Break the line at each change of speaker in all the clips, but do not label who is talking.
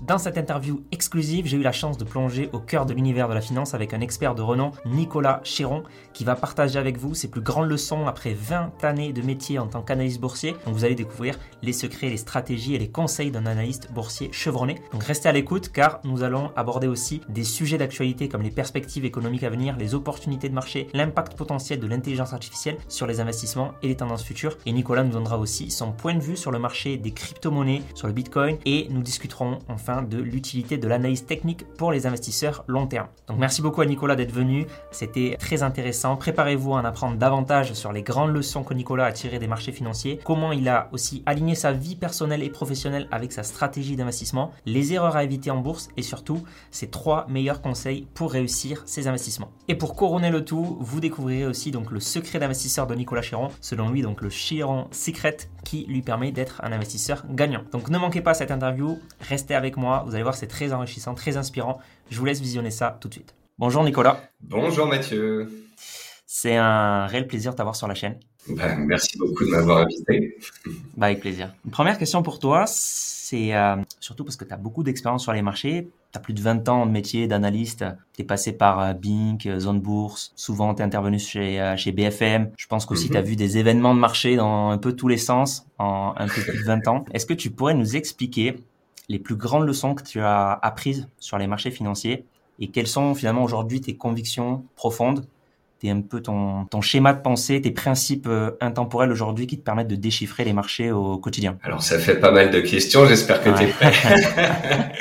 Dans cette interview exclusive, j'ai eu la chance de plonger au cœur de l'univers de la finance avec un expert de renom, Nicolas Chéron, qui va partager avec vous ses plus grandes leçons après 20 années de métier en tant qu'analyste boursier. Donc vous allez découvrir les secrets, les stratégies et les conseils d'un analyste boursier chevronné. Donc restez à l'écoute car nous allons aborder aussi des sujets d'actualité comme les perspectives économiques à venir, les opportunités de marché, l'impact potentiel de l'intelligence artificielle sur les investissements et les tendances futures. Et Nicolas nous donnera aussi son point de vue sur le marché des crypto-monnaies, sur le Bitcoin et nous discuterons enfin de l'utilité de l'analyse technique pour les investisseurs long terme. Donc merci beaucoup à Nicolas d'être venu, c'était très intéressant. Préparez-vous à en apprendre davantage sur les grandes leçons que Nicolas a tirées des marchés financiers, comment il a aussi aligné sa vie personnelle et professionnelle avec sa stratégie d'investissement, les erreurs à éviter en bourse et surtout ses trois meilleurs conseils pour réussir ses investissements. Et pour couronner le tout, vous découvrirez aussi le secret d'investisseur de Nicolas Chiron, selon lui donc le Chiron Secret qui lui permet d'être un investisseur gagnant. Donc ne manquez pas cette interview, restez avec moi, vous allez voir c'est très enrichissant, très inspirant. Je vous laisse visionner ça tout de suite. Bonjour Nicolas.
Bonjour Mathieu.
C'est un réel plaisir de t'avoir sur la chaîne.
Bah, merci beaucoup de m'avoir invité.
Bah, avec plaisir. Une première question pour toi, c'est euh, surtout parce que tu as beaucoup d'expérience sur les marchés. Tu as plus de 20 ans de métier d'analyste. Tu es passé par euh, Bink, euh, Zone Bourse. Souvent, tu es intervenu chez, chez BFM. Je pense qu'aussi, mm tu as vu des événements de marché dans un peu tous les sens en un peu plus de 20 ans. Est-ce que tu pourrais nous expliquer les plus grandes leçons que tu as apprises sur les marchés financiers et quelles sont finalement aujourd'hui tes convictions profondes T'es un peu ton, ton schéma de pensée, tes principes euh, intemporels aujourd'hui qui te permettent de déchiffrer les marchés au quotidien
Alors ça fait pas mal de questions, j'espère que tu es prêt.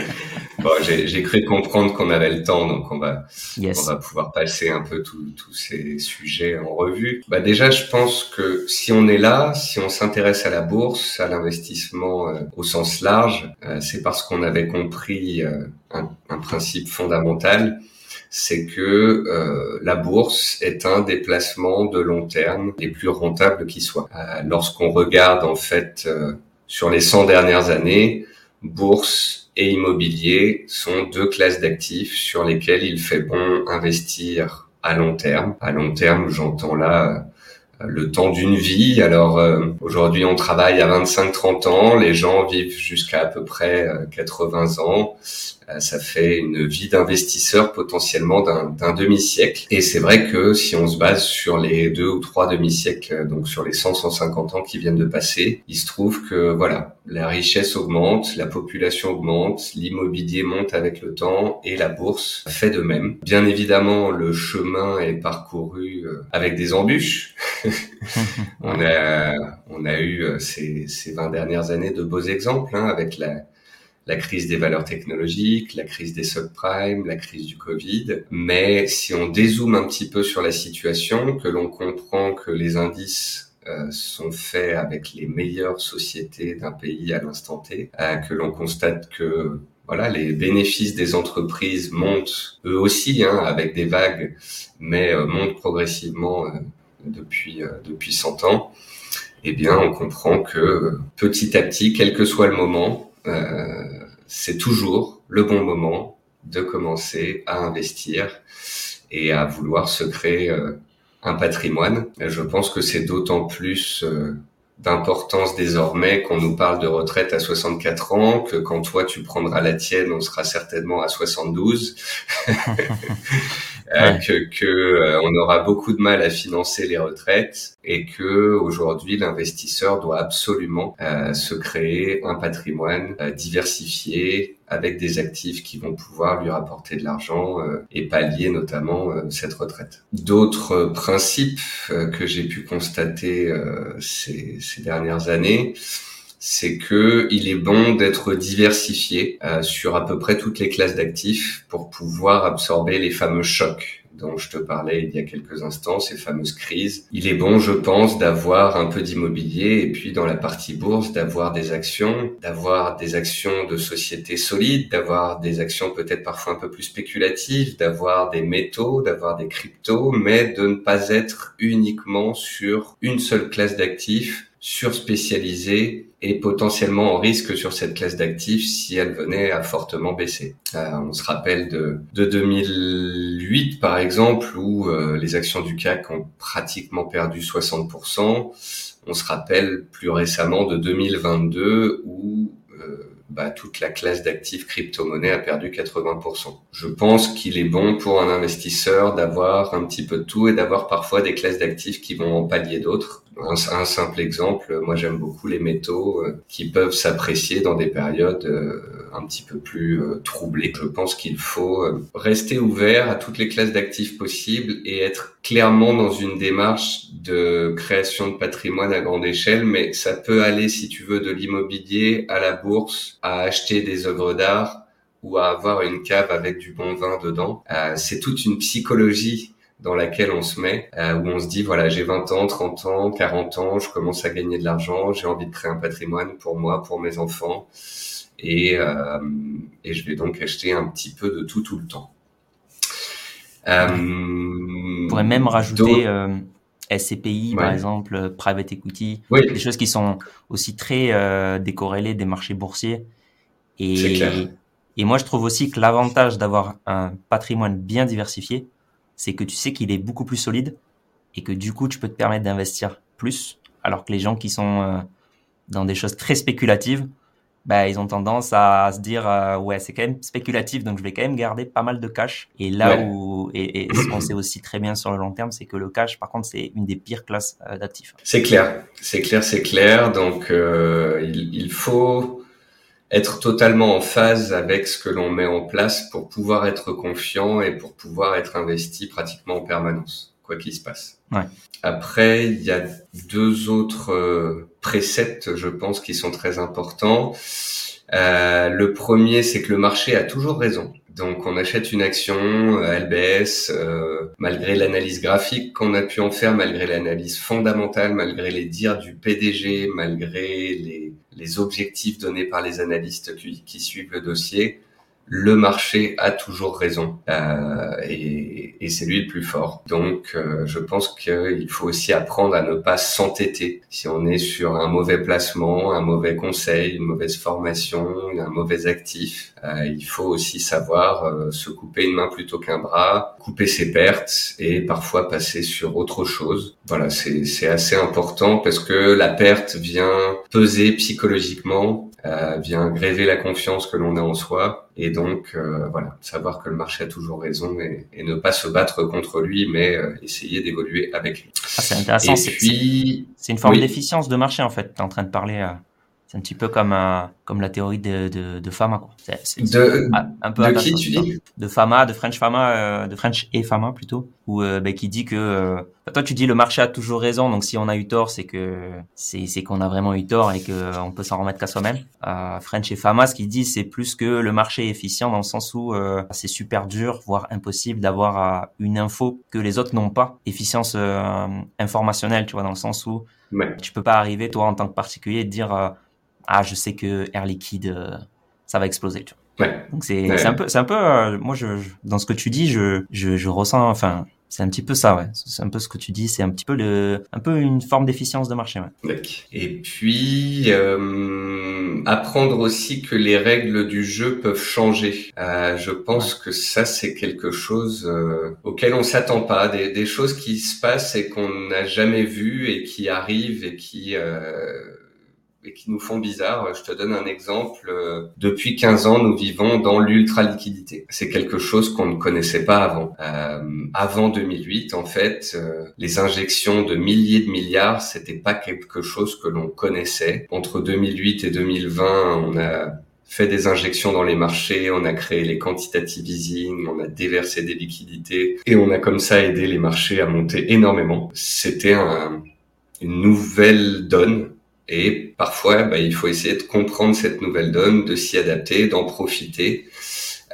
bon, j'ai cru comprendre qu'on avait le temps, donc on va, on va pouvoir passer un peu tous ces sujets en revue. Bah déjà, je pense que si on est là, si on s'intéresse à la bourse, à l'investissement euh, au sens large, euh, c'est parce qu'on avait compris un, un, principe fondamental c'est que euh, la bourse est un des placements de long terme les plus rentables qui soient. Euh, lorsqu'on regarde en fait euh, sur les 100 dernières années, bourse et immobilier sont deux classes d'actifs sur lesquelles il fait bon investir à long terme. À long terme, j'entends là le temps d'une vie. Alors aujourd'hui, on travaille à 25-30 ans, les gens vivent jusqu'à à peu près 80 ans. Euh, ça fait une vie d'investisseur potentiellement d'un demi-siècle. Et c'est vrai que si on se base sur les deux ou trois demi-siècles, euh, donc sur les 100, 150 ans qui viennent de passer, il se trouve que voilà, la richesse augmente, la population augmente, l'immobilier monte avec le temps et la bourse fait de même. Bien évidemment, le chemin est parcouru euh, avec des embûches. on a on a eu ces, ces 20 dernières années de beaux exemples hein, avec la la crise des valeurs technologiques, la crise des subprimes, la crise du Covid. Mais si on dézoome un petit peu sur la situation, que l'on comprend que les indices euh, sont faits avec les meilleures sociétés d'un pays à l'instant T, euh, que l'on constate que voilà, les bénéfices des entreprises montent eux aussi, hein, avec des vagues, mais euh, montent progressivement depuis depuis 100 ans. Eh bien, on comprend que petit à petit, quel que soit le moment, euh, c'est toujours le bon moment de commencer à investir et à vouloir se créer euh, un patrimoine. je pense que c'est d'autant plus euh, d'importance désormais qu'on nous parle de retraite à 64 ans, que quand toi tu prendras la tienne, on sera certainement à 72, euh, que, que euh, on aura beaucoup de mal à financer les retraites et que aujourd'hui l'investisseur doit absolument euh, se créer un patrimoine diversifié avec des actifs qui vont pouvoir lui rapporter de l'argent euh, et pallier notamment euh, cette retraite. D'autres principes euh, que j'ai pu constater ces, ces, dernières années, c'est que il est bon d'être diversifié sur à peu près toutes les classes d'actifs pour pouvoir absorber les fameux chocs dont je te parlais il y a quelques instants, ces fameuses crises. Il est bon, je pense, d'avoir un peu d'immobilier et puis dans la partie bourse, d'avoir des actions, d'avoir des actions de sociétés solides, d'avoir des actions peut-être parfois un peu plus spéculatives, d'avoir des métaux, d'avoir des cryptos, mais de ne pas être uniquement sur une seule classe d'actifs surspécialisée et potentiellement en risque sur cette classe d'actifs si elle venait à fortement baisser. Euh, on se rappelle de, de 2008 par exemple où euh, les actions du CAC ont pratiquement perdu 60%. On se rappelle plus récemment de 2022 où bah, toute la classe d'actifs crypto-monnaies a perdu 80%. Je pense qu'il est bon pour un investisseur d'avoir un petit peu de tout et d'avoir parfois des classes d'actifs qui vont en pallier d'autres. Un, simple exemple, moi j'aime beaucoup les métaux euh, qui peuvent s'apprécier dans des périodes euh, un petit peu plus euh, troublées. Je pense qu'il faut rester ouvert à toutes les classes d'actifs possibles et être clairement dans une démarche de création de patrimoine à grande échelle, mais ça peut aller, si tu veux, de l'immobilier à la bourse, à acheter des œuvres d'art ou à avoir une cave avec du bon vin dedans. c'est toute une psychologie dans laquelle on se met, euh, où on se dit, voilà, j'ai 20 ans, 30 ans, 40 ans, je commence à gagner de l'argent, j'ai envie de créer un patrimoine pour moi, pour mes enfants, et, euh, et je vais donc acheter un petit peu de tout tout le temps.
Euh, on pourrait même rajouter euh, SCPI, par exemple, Private Equity, des choses qui sont aussi très décorrélées des marchés boursiers. Et, et moi, je trouve aussi que l'avantage d'avoir un patrimoine bien diversifié, c'est que tu sais qu'il est beaucoup plus solide et que du coup, tu peux te permettre d'investir plus, alors que les gens qui sont dans des choses très spéculatives, bah, ils ont tendance à se dire euh, ouais c'est quand même spéculatif donc je vais quand même garder pas mal de cash. Et là où et, ce qu'on sait aussi très bien sur le long terme c'est que le cash par contre c'est une des pires classes euh, d'actifs.
C'est clair. C'est clair c'est clair. Donc il, il, faut être totalement en phase avec ce que l'on met en place pour pouvoir être confiant et pour pouvoir être investi pratiquement en permanence, quoi qu'il se passe.
Ouais.
Après, il y a deux autres euh, préceptes, je pense, qui sont très importants. Euh, le premier, c'est que le marché a toujours raison. Donc on achète une action, euh, elle baisse, euh, malgré l'analyse graphique qu'on a pu en faire, malgré l'analyse fondamentale, malgré les dires du PDG, malgré les, les objectifs donnés par les analystes qui, qui suivent le dossier le marché a toujours raison euh, et, et c'est lui le plus fort. Donc, euh, je pense qu'il faut aussi apprendre à ne pas s'entêter. Si on est sur un mauvais placement, un mauvais conseil, une mauvaise formation, un mauvais actif, euh, il faut aussi savoir euh, se couper une main plutôt qu'un bras, couper ses pertes et parfois passer sur autre chose. Voilà, c'est assez important parce que la perte vient peser psychologiquement vient gréver la confiance que l'on a en soi et donc euh, voilà savoir que le marché a toujours raison et, et ne pas se battre contre lui mais euh, essayer d'évoluer avec lui.
Ah, c'est intéressant. C'est une forme d'efficience de marché en fait. Tu es en train de parler. Euh, c'est un petit peu comme comme la théorie de de, de Fama quoi.
de un peu de qui tu dis?
De Fama, de French Fama, de French et Fama plutôt, où ben, qui dit que toi, tu dis le marché a toujours raison, donc si on a eu tort, c'est que c'est qu'on a vraiment eu tort et qu'on peut s'en remettre qu'à soi-même. Euh, French et Fama, ce qu'ils disent, c'est plus que le marché est efficient dans le sens où euh, c'est super dur, voire impossible d'avoir euh, une info que les autres n'ont pas. Efficience euh, informationnelle, tu vois, dans le sens où tu peux pas arriver, toi, en tant que particulier, te dire euh, ah, je sais que Air Liquide, ça va exploser. Tu
vois. Ouais.
Donc c'est un peu, c'est un peu, moi, je, dans ce que tu dis, je, je, je ressens, enfin c'est un petit peu ça, ouais. C'est un peu ce que tu dis. C'est un petit peu le, un peu une forme d'efficience de marché,
ouais. Et puis euh, apprendre aussi que les règles du jeu peuvent changer. Euh, je pense que ça c'est quelque chose euh, auquel on s'attend pas, des, des, choses qui se passent et qu'on n'a jamais vues et qui arrivent et qui euh, et qui nous font bizarre. Je te donne un exemple. Depuis 15 ans, nous vivons dans l'ultra-liquidité. C'est quelque chose qu'on ne connaissait pas avant. Euh, avant 2008, en fait, euh, les injections de milliers de milliards, c'était pas quelque chose que l'on connaissait. Entre 2008 et 2020, on a fait des injections dans les marchés, on a créé les quantitative easing, on a déversé des liquidités et on a comme ça aidé les marchés à monter énormément. C'était un, une nouvelle donne et parfois, bah, il faut essayer de comprendre cette nouvelle donne, de s'y adapter, d'en profiter.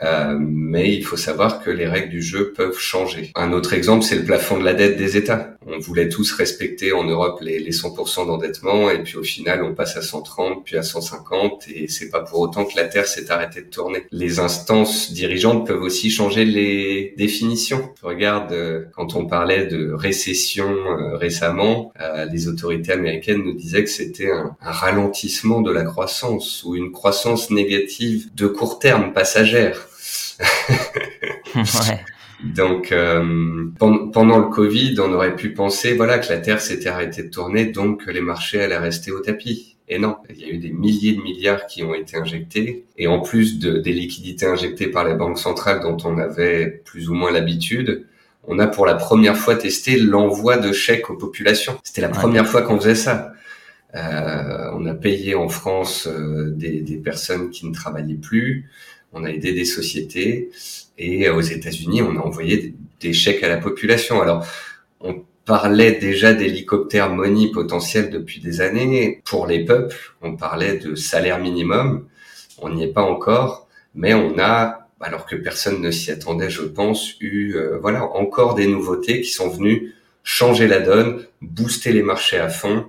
Euh, mais il faut savoir que les règles du jeu peuvent changer. Un autre exemple, c'est le plafond de la dette des États on voulait tous respecter en Europe les, les 100% d'endettement et puis au final on passe à 130 puis à 150 et c'est pas pour autant que la Terre s'est arrêtée de tourner. Les instances dirigeantes peuvent aussi changer les définitions. regarde euh, quand on parlait de récession euh, récemment, euh, les autorités américaines nous disaient que c'était un, un ralentissement de la croissance ou une croissance négative de court terme passagère.
ouais.
Donc euh, pendant le Covid, on aurait pu penser voilà que la Terre s'était arrêtée de tourner, donc que les marchés allaient rester au tapis. Et non, il y a eu des milliers de milliards qui ont été injectés. Et en plus de, des liquidités injectées par les banques centrales dont on avait plus ou moins l'habitude, on a pour la première fois testé l'envoi de chèques aux populations. C'était la première fois qu'on faisait ça. Euh, on a payé en France euh, des, des, personnes qui ne travaillaient plus. On a aidé des sociétés. Et aux États-Unis, on a envoyé des, chèques à la population. Alors, on parlait déjà d'hélicoptères money potentiels depuis des années. Pour les peuples, on parlait de salaire minimum. On n'y est pas encore, mais on a, alors que personne ne s'y attendait, je pense, eu euh, voilà encore des nouveautés qui sont venues changer la donne, booster les marchés à fond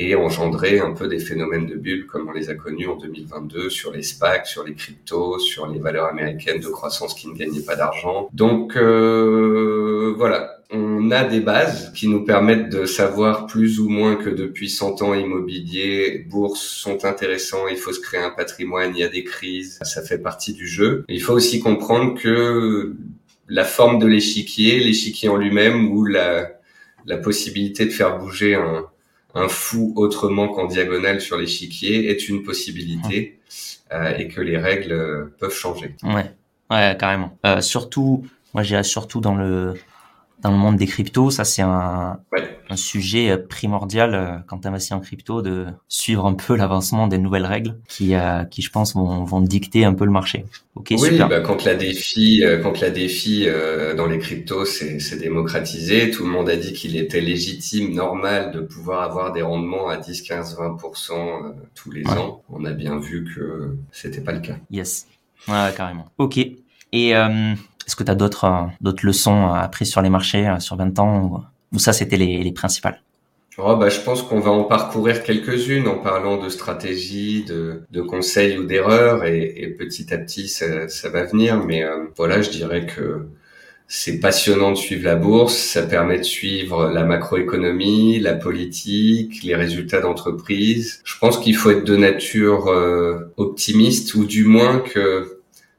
et engendrer un peu des phénomènes de bulles comme on les a connus en 2022 sur les SPAC, sur les cryptos, sur les valeurs américaines de croissance qui ne gagnaient pas d'argent. Donc euh, voilà, on a des bases qui nous permettent de savoir plus ou moins que depuis 100 ans, immobilier, bourse sont intéressants, il faut se créer un patrimoine, il y a des crises, ça fait partie du jeu. Il faut aussi comprendre que la forme de l'échiquier, l'échiquier en lui-même ou la possibilité de faire bouger un, un fou autrement qu'en diagonale sur l'échiquier est une possibilité euh, et que les règles peuvent changer.
Ouais, ouais, carrément. Euh, surtout, moi, j'irais surtout dans le dans le monde des cryptos, ça c'est un, un sujet euh, primordial euh, quand tu investis en crypto de suivre un peu l'avancement des nouvelles règles qui, euh, qui je pense vont, vont dicter un peu le marché.
Ok, oui, super. Bah, quand la défi, quand la défi dans les cryptos c'est démocratisé, tout le monde a dit qu'il était légitime, normal de pouvoir avoir des rendements à 10, 15, 20% tous les ans. On a bien vu que c'était pas le cas.
Yes, ouais, carrément. Ok. Et euh, est-ce que tu as d'autres euh, d'autres leçons apprises sur les marchés euh, sur 20 ans ou, ça c'était les, les principales?
Oh bah, je pense qu'on va en parcourir quelques-unes en parlant de stratégie, de, de conseils ou d'erreurs et, et, petit à petit ça, ça va venir. Mais euh, voilà, je dirais que c'est passionnant de suivre la bourse, ça permet de suivre la macroéconomie, la politique, les résultats d'entreprise. Je pense qu'il faut être de nature optimiste ou du moins que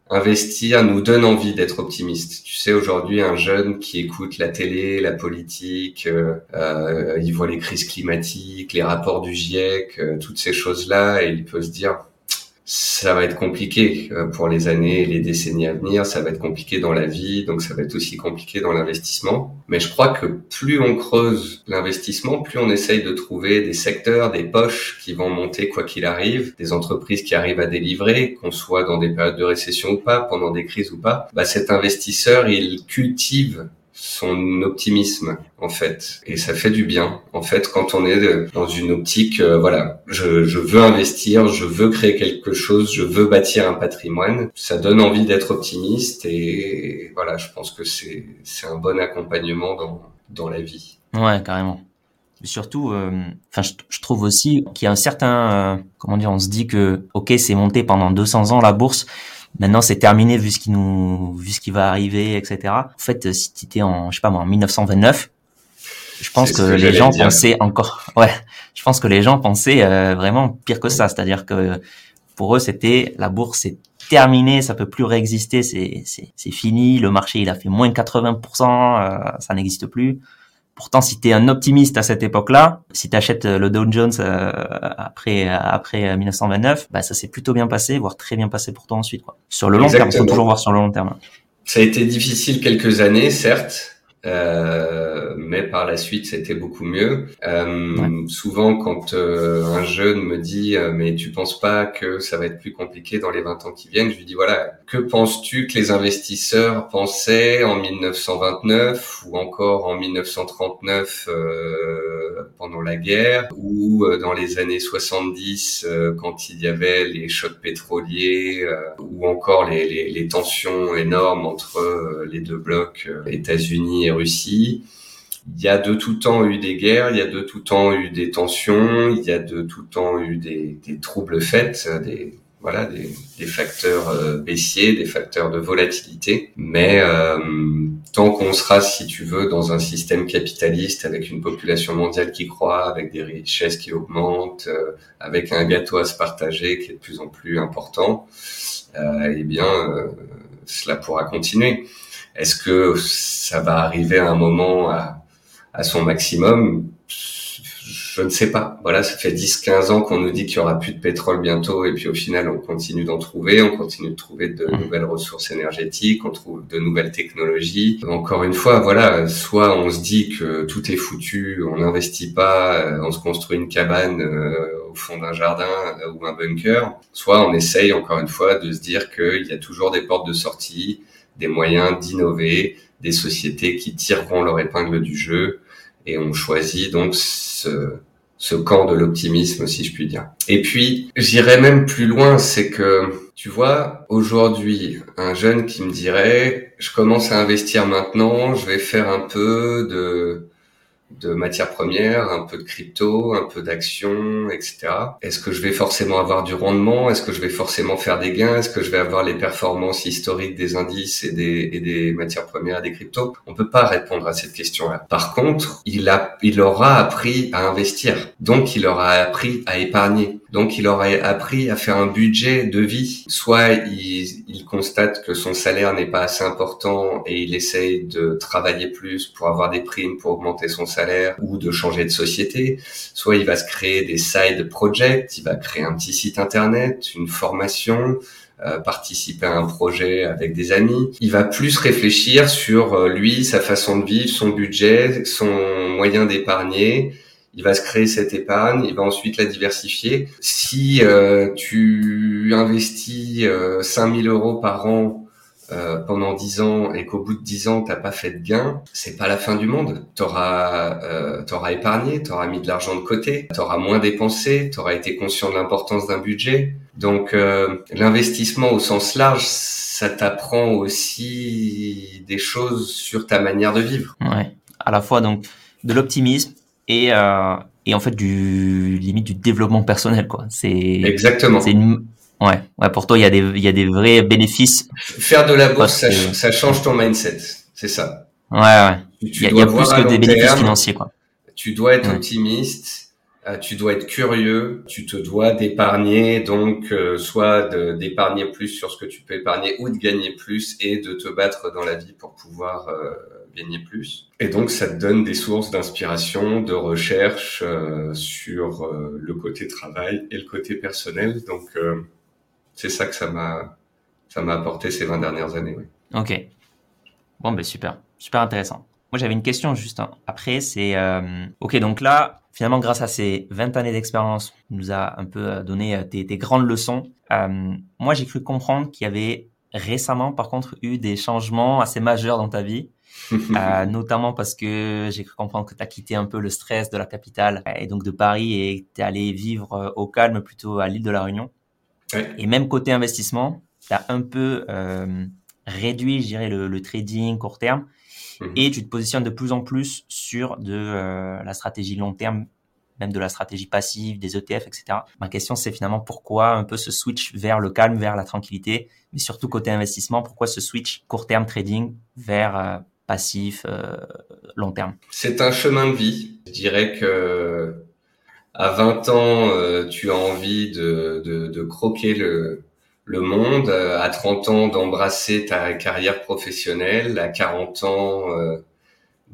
investir nous donne envie d'être optimiste. Tu sais, aujourd'hui, un jeune qui écoute la télé, la politique, euh, euh il voit les crises climatiques, les rapports du GIEC, euh, toutes ces choses-là, et il peut se dire, ça va être compliqué euh, pour les années et les décennies à venir, ça va être compliqué dans la vie, donc ça va être aussi compliqué dans l'investissement. Mais je crois que plus on creuse l'investissement, plus on essaye de trouver des secteurs, des poches qui vont monter quoi qu'il arrive, des entreprises qui arrivent à délivrer, qu'on soit dans des périodes de récession ou pas, pendant des crises ou pas. Bah, cet investisseur, il cultive son optimisme en fait. Et ça fait du bien en fait quand on est dans une optique euh, voilà. Je, je, veux investir je veux créer quelque chose je veux bâtir un patrimoine. Ça donne envie d'être optimiste et voilà je pense que c'est c'est un bon accompagnement dans dans la vie.
Ouais carrément. Surtout euh, enfin je, je, trouve aussi qu'il y a un certain euh, comment dire on se dit que ok c'est monté pendant 200 ans la bourse Maintenant, c'est terminé vu ce qui nous, vu ce qui va arriver, etc. En fait, si tu étais en, je sais pas moi, en 1929, je pense que, les gens pensaient encore, ouais, je pense que les gens pensaient euh, vraiment pire que ça. C'est-à-dire que pour eux, c'était la bourse, c'est terminé, ça peut plus réexister, c'est c'est fini. Le marché, il a fait moins de 80%, euh, ça n'existe plus. Pourtant, si tu es un optimiste à cette époque-là, si tu achètes euh, le Dow Jones euh, après après 1929, bah ça s'est plutôt bien passé, voire très bien passé pour toi ensuite. Quoi. Sur le long terme, il faut toujours voir sur le long terme.
Ça a été difficile quelques années, certes, euh, mais par la suite c'était beaucoup mieux. Euh, Souvent quand euh, un jeune me dit euh, mais tu penses pas que ça va être plus compliqué dans les 20 ans qui viennent, je lui dis voilà que penses-tu que les investisseurs pensaient en 1929 ou encore en 1939 euh, pendant la guerre ou dans les années 70 quand il y avait les chocs pétroliers ou encore les, les, les tensions énormes entre les deux blocs États-Unis Russie. Il y a de tout temps eu des guerres, il y a de tout temps eu des tensions, il y a de tout temps eu des, troubles faits, des voilà des, facteurs euh, baissiers, des facteurs de volatilité. Mais euh, tant qu'on sera, si tu veux, dans un système capitaliste avec une population mondiale qui croît, avec des richesses qui augmentent, euh, avec un gâteau à se partager qui est de plus en plus important, eh bien, cela pourra continuer. Est-ce que ça va arriver à un moment à, à son maximum? Je ne sais pas. Voilà, ça fait 10-15 ans qu'on nous dit qu'il y aura plus de pétrole bientôt, et puis au final, on continue d'en trouver, on continue de trouver de mmh. nouvelles ressources énergétiques, on trouve de nouvelles technologies. Encore une fois, voilà, soit on se dit que tout est foutu, on n'investit pas, euh, on se construit une cabane euh, au fond d'un jardin euh, ou un bunker, soit on essaye encore une fois de se dire qu'il y a toujours des portes de sortie, des moyens d'innover, des sociétés qui tireront leur épingle du jeu et on choisit donc ce, ce camp de l'optimisme, si je puis dire. Et puis, j'irais même plus loin, c'est que, tu vois, aujourd'hui, un jeune qui me dirait, je commence à investir maintenant, je vais faire un peu de de matières premières, un peu de crypto, un peu d'actions, etc. Est-ce que je vais forcément avoir du rendement? Est-ce que je vais forcément faire des gains? Est-ce que je vais avoir les performances historiques des indices et des, et des matières premières des cryptos? On peut pas répondre à cette question-là. Par contre, il a, il aura appris à investir. Donc, il aura appris à épargner. Donc, il aura appris à faire un budget de vie. Soit il, il constate que son salaire n'est pas assez important et il essaye de travailler plus pour avoir des primes pour augmenter son salaire ou de changer de société. Soit il va se créer des side projects, il va créer un petit site internet, une formation, euh, participer à un projet avec des amis. Il va plus réfléchir sur euh, lui, sa façon de vivre, son budget, son moyen d'épargner. Il va se créer cette épargne, il va ensuite la diversifier. Si euh, tu investis 5000 euros par an euh, pendant dix ans et qu'au bout de dix ans t'as pas fait de gain, c'est pas la fin du monde. T'auras euh, t'auras épargné, t'auras mis de l'argent de côté, t'auras moins dépensé, t'auras été conscient de l'importance d'un budget. Donc euh, l'investissement au sens large, ça t'apprend aussi des choses sur ta manière de vivre.
Ouais, à la fois donc de l'optimisme et euh, et en fait du limite du développement personnel quoi. C'est
exactement.
C'est une Ouais, ouais, pour toi, il y a des, il y a des vrais bénéfices.
Faire de la bourse, ça, ça, change ton mindset, c'est ça.
Ouais, ouais. il y a, plus que des bénéfices financiers, quoi.
Tu dois être optimiste, euh, tu dois être curieux, tu te dois d'épargner, donc euh, soit d'épargner plus sur ce que tu peux épargner ou de gagner plus et de te battre dans la vie pour pouvoir euh, gagner plus. Et donc, ça te donne des sources d'inspiration, de recherche sur le côté travail et le côté personnel. Donc, c'est ça que ça m'a ça m'a apporté ces 20 dernières années. Oui.
Ok. Bon, ben super, super intéressant. Moi, j'avais une question juste hein. après. C'est euh, ok. Donc là, finalement, grâce à ces 20 années d'expérience, nous a un peu euh, donné euh, des, grandes leçons. moi, j'ai cru comprendre qu'il y avait récemment, par contre, eu des changements assez majeurs dans ta vie. notamment parce que j'ai cru comprendre que tu as quitté un peu le stress de la capitale et donc de Paris et tu es allé vivre au calme plutôt à l'île de la Réunion. Et même côté investissement, tu as un peu euh, réduit, je dirais, le, trading court terme mhm. et tu te positionnes de plus en plus sur de euh, la stratégie long terme, même de la stratégie passive, des ETF, etc. Ma question, c'est finalement pourquoi un peu ce switch vers le calme, vers la tranquillité, mais surtout côté investissement, pourquoi ce switch court terme trading vers euh, passif, long terme.
C'est un chemin de vie. Je dirais que à 20 ans, euh, tu as envie de, de, de croquer le, le monde, à 30 ans d'embrasser ta carrière professionnelle, à 40 ans euh,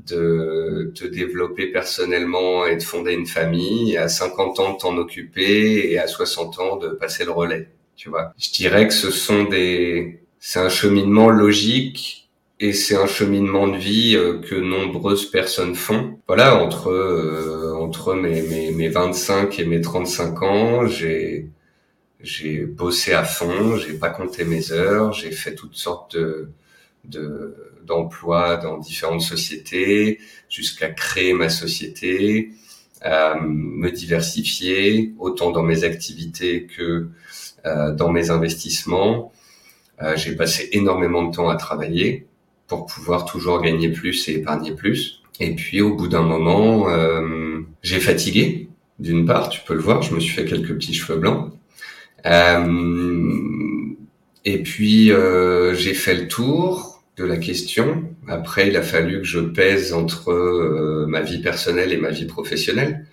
de te développer personnellement et de fonder une famille, à 50 ans de t'en occuper. Et à 60 ans de passer le relais. Tu vois, je dirais que ce sont des, c'est un cheminement logique et c'est un cheminement de vie euh, que nombreuses personnes font. Voilà, entre euh, entre mes, mes, mes 25 et mes 35 ans, j'ai j'ai bossé à fond, j'ai pas compté mes heures, j'ai fait toutes sortes de d'emplois dans différentes sociétés, jusqu'à créer ma société, euh, me diversifier autant dans mes activités que euh, dans mes investissements. Euh, j'ai passé énormément de temps à travailler pour pouvoir toujours gagner plus et épargner plus. Et puis au bout d'un moment, euh, j'ai fatigué. D'une part, tu peux le voir, je me suis fait quelques petits cheveux blancs. Euh, et puis euh, j'ai fait le tour de la question. Après, il a fallu que je pèse entre euh, ma vie personnelle et ma vie professionnelle.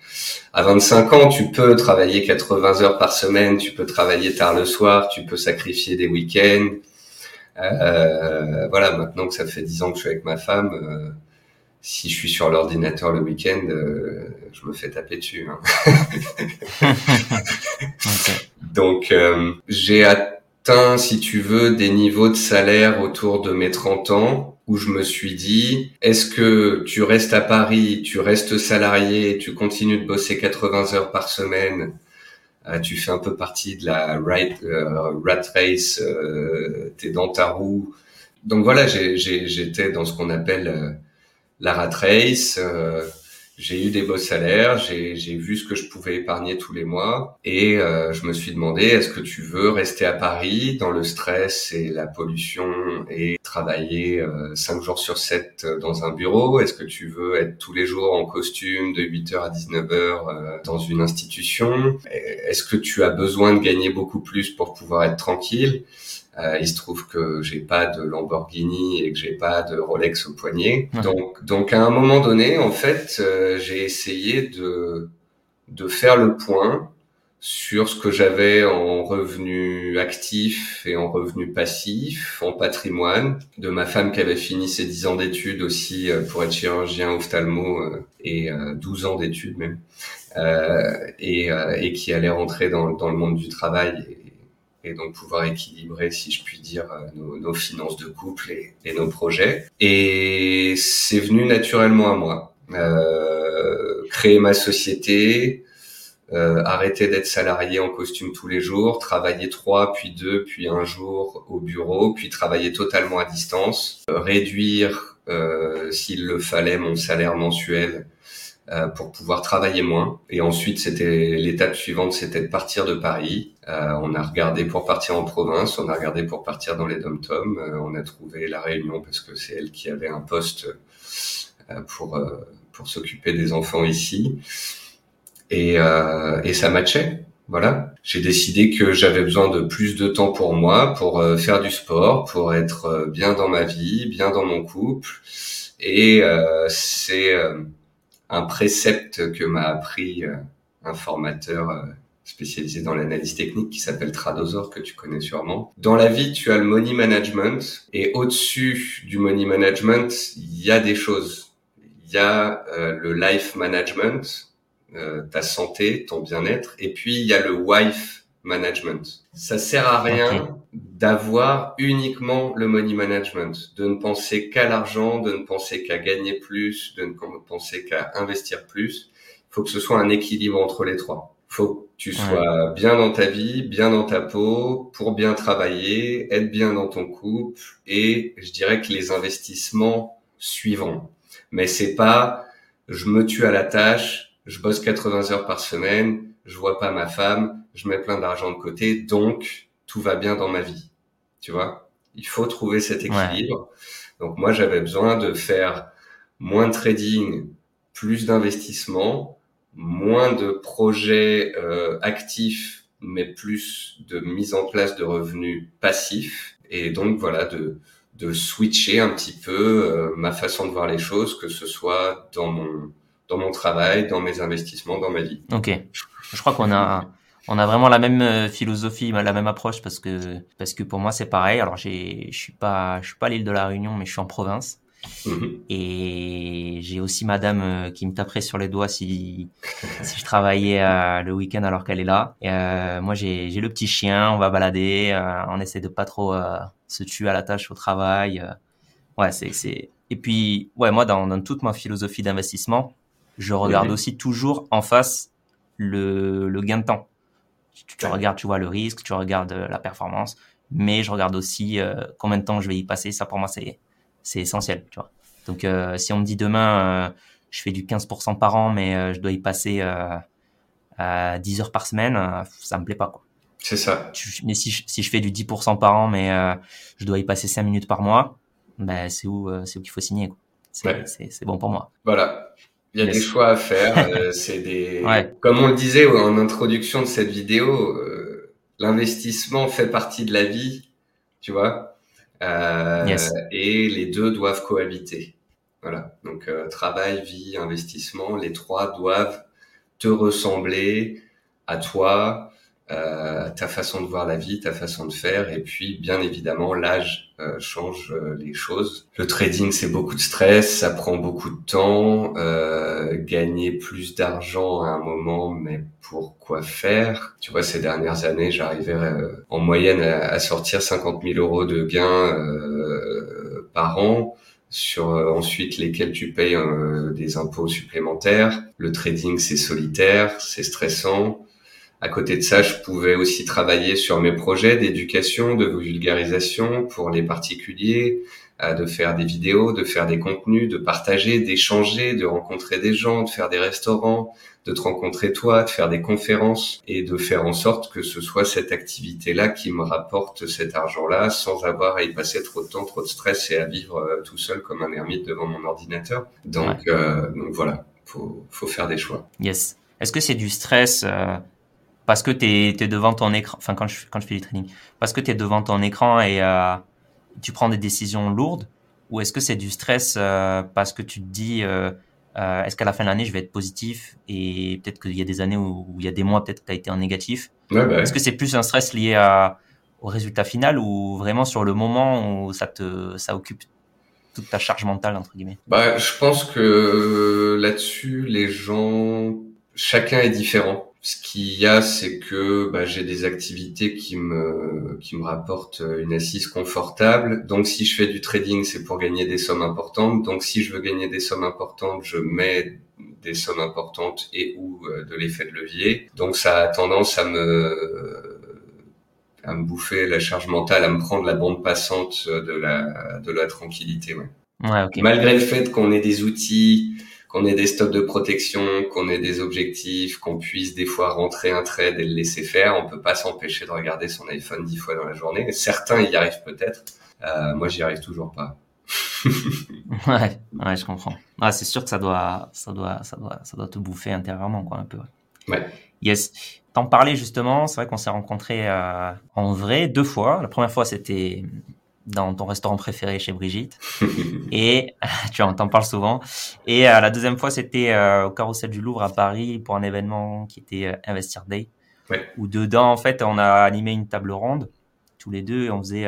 À 25 ans, tu peux travailler 80 heures par semaine, tu peux travailler tard le soir, tu peux sacrifier des week-ends, euh, voilà, maintenant que ça fait dix ans que je suis avec ma femme, euh, si je suis sur l'ordinateur le week-end, je me fais taper dessus. Hein. Donc, j'ai atteint, si tu veux, des niveaux de salaire autour de mes 30 ans où je me suis dit, est-ce que tu restes à Paris, tu restes salarié, tu continues de bosser 80 heures par semaine, euh, tu fais un peu partie de la euh, rat race, euh, tu es dans ta roue. Donc voilà, j'étais dans ce qu'on appelle euh, la rat race j'ai eu des beaux salaires, j'ai vu ce que je pouvais épargner tous les mois et euh, je me suis demandé est-ce que tu veux rester à Paris dans le stress et la pollution et travailler euh, 5 jours sur 7 euh, dans un bureau? Est-ce que tu veux être tous les jours en costume de 8h à 19h euh, dans une institution? Est-ce que tu as besoin de gagner beaucoup plus pour pouvoir être tranquille? Euh, il se trouve que j'ai pas de Lamborghini et que j'ai pas de Rolex au poignet. Donc, donc à un moment donné, en fait, euh, j'ai essayé de de faire le point sur ce que j'avais en revenu actif et en revenu passif, en patrimoine, de ma femme qui avait fini ses 10 ans d'études aussi euh, pour être chirurgien ophtalmo et 12 ans d'études même, et, et qui allait rentrer dans, dans le monde du travail et donc pouvoir équilibrer, si je puis dire, euh, nos, nos finances de couple et, et, nos projets. Et c'est venu naturellement à moi. Euh, créer ma société, euh, arrêter d'être salarié en costume tous les jours, travailler trois, puis deux, puis un jour au bureau, puis travailler totalement à distance, réduire, euh, s'il le fallait, mon salaire mensuel euh, pour pouvoir travailler moins. Et ensuite, c'était l'étape suivante, c'était de partir de Paris. Euh, on a regardé pour partir en province, on a regardé pour partir dans les dom-toms. Euh, on a trouvé la Réunion parce que c'est elle qui avait un poste euh, pour pour s'occuper des enfants ici. Et, et ça matchait. Voilà. J'ai décidé que j'avais besoin de plus de temps pour moi, pour faire du sport, pour être bien dans ma vie, bien dans mon couple. Et c'est un précepte que m'a appris euh, un formateur euh, spécialisé dans l'analyse technique qui s'appelle Tradosor que tu connais sûrement. Dans la vie, tu as le money management et au-dessus du money management, il y a des choses. Il y a euh, le life management, ta santé, ton bien-être, et puis il y a le wife management. Ça sert à rien d'avoir uniquement le money management, de ne penser qu'à l'argent, de ne penser qu'à gagner plus, de ne penser qu'à investir plus. Il faut que ce soit un équilibre entre les trois. Il faut que tu sois bien dans ta vie, bien dans ta peau, pour bien travailler, être bien dans ton couple, et je dirais que les investissements suivront. Mais c'est pas je me tue à la tâche, je bosse 80 heures par semaine, je vois pas ma femme, je mets plein d'argent de côté, donc tout va bien dans ma vie. Tu vois, il faut trouver cet équilibre. Donc moi, j'avais besoin de faire moins de trading, plus d'investissement, moins de projets euh, actifs, mais plus de mise en place de revenus passifs. Et donc voilà, de, de switcher un petit peu euh, ma façon de voir les choses, que ce soit dans mon dans mon travail, dans mes investissements, dans ma vie.
Ok. Je crois qu'on a on a vraiment la même euh, philosophie, la même approche parce que parce que pour moi c'est pareil. Alors j'ai je suis pas je suis pas l'île de la Réunion mais je suis en province. Mhm. Et j'ai aussi madame euh, qui me taperait sur les doigts si si je travaillais euh, le week-end alors qu'elle est là. Et, moi j'ai j'ai le petit chien, on va balader, on essaie de pas trop se tuer à la tâche au travail. ouais, c'est c'est et puis ouais, moi dans dans toute ma philosophie d'investissement, je regarde mhm. aussi toujours en face le le gain de temps tu, regardes, tu vois le risque, tu regardes euh, la performance, mais je regarde aussi euh, combien de temps je vais y passer. Ça, pour moi, c'est c'est essentiel, tu vois. Donc, euh, si on me dit demain, je fais du 15% par an, mais je dois y passer à 10 heures par semaine, ça me plaît pas, quoi.
C'est ça.
mais si je, si je fais du 10% par an, mais je dois y passer 5 minutes par mois, ben c'est où, c'est où qu'il faut signer, quoi. C'est bon pour moi.
Voilà. Il y a des choix à faire. Euh, c'est des, comme on le disait en introduction de cette vidéo, euh, l'investissement fait partie de la vie, tu vois, euh, et les deux doivent cohabiter. Voilà. Donc euh, travail, vie, investissement, les trois doivent te ressembler à toi, euh, ta façon de voir la vie, ta façon de faire, et puis bien évidemment l'âge euh, change euh, les choses. Le trading c'est beaucoup de stress, ça prend beaucoup de temps, euh, gagner plus d'argent à un moment, mais pour quoi faire? Tu vois, ces dernières années, j'arrivais en moyenne à, sortir 50 000 euros de gains par an sur ensuite lesquels tu payes des impôts supplémentaires. Le trading, c'est solitaire, c'est stressant. À côté de ça, je pouvais aussi travailler sur mes projets d'éducation, de vulgarisation pour les particuliers, euh, de faire des vidéos, de faire des contenus, de partager, d'échanger, de rencontrer des gens, de faire des restaurants, de te rencontrer toi, de faire des conférences et de faire en sorte que ce soit cette activité-là qui me rapporte cet argent-là sans avoir à y passer trop de temps, trop de stress et à vivre euh, tout seul comme un ermite devant mon ordinateur. Donc, euh, donc voilà, faut, faut faire des choix.
Yes. Est-ce que c'est du stress parce que tu es, devant ton écran, enfin quand je, quand je fais du training, parce que tu es devant ton écran et euh, tu prends des décisions lourdes, ou est-ce que c'est du stress euh, parce que tu te dis, euh, euh est-ce qu'à la fin de l'année je vais être positif et peut-être qu'il y a des années où, il y a des mois peut-être que tu as été en négatif?
Ouais, bah
est-ce que c'est plus un stress lié à, au résultat final ou vraiment sur le moment où ça te ça occupe toute ta charge mentale entre guillemets?
Bah je pense que là-dessus les gens chacun est différent ce qu'il y a, c'est que bah, j'ai des activités qui me qui me rapportent une assise confortable. Donc, si je fais du trading, c'est pour gagner des sommes importantes. Donc, si je veux gagner des sommes importantes, je mets des sommes importantes et ou euh, de l'effet de levier. Donc, ça a tendance à me à me bouffer la charge mentale, à me prendre la bande passante de la de la tranquillité. Ouais.
Ouais,
Malgré le fait qu'on ait des outils qu'on ait des stocks de protection, qu'on ait des objectifs, qu'on puisse des fois rentrer un trade et le laisser faire. On peut pas s'empêcher de regarder son iPhone dix fois dans la journée. Certains y arrivent peut-être. Euh, moi, j'y arrive toujours pas.
ouais, ouais, je comprends. Ah, c'est sûr que ça doit, ça doit, ça doit, ça doit te bouffer intérieurement, quoi, un peu.
Ouais.
Yes. T'en parlais justement. C'est vrai qu'on s'est rencontrés euh, en vrai deux fois. La première fois, c'était dans ton restaurant préféré chez Brigitte. et tu en parles souvent. Et euh, la deuxième fois, c'était euh, au Carrousel du Louvre à Paris pour un événement qui était euh, Investir Day.
Ouais.
Où dedans, en fait, on a animé une table ronde tous les deux. On faisait,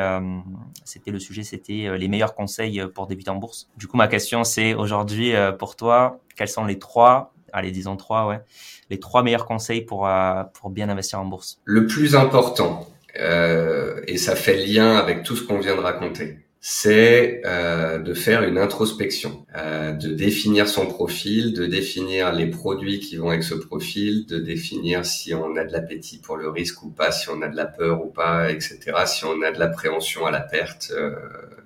c'était le sujet, c'était les meilleurs conseils pour débuter en bourse. Du coup, ma question, c'est aujourd'hui pour toi, quels sont les trois, allez, disons trois, ouais, les trois meilleurs conseils pour pour bien investir en bourse?
Le plus important, et ça fait lien avec tout ce qu'on vient de raconter c'est euh, de faire une introspection, euh, de définir son profil, de définir les produits qui vont avec ce profil, de définir si on a de l'appétit pour le risque ou pas, si on a de la peur ou pas, etc. Si on a de l'appréhension à la perte, euh,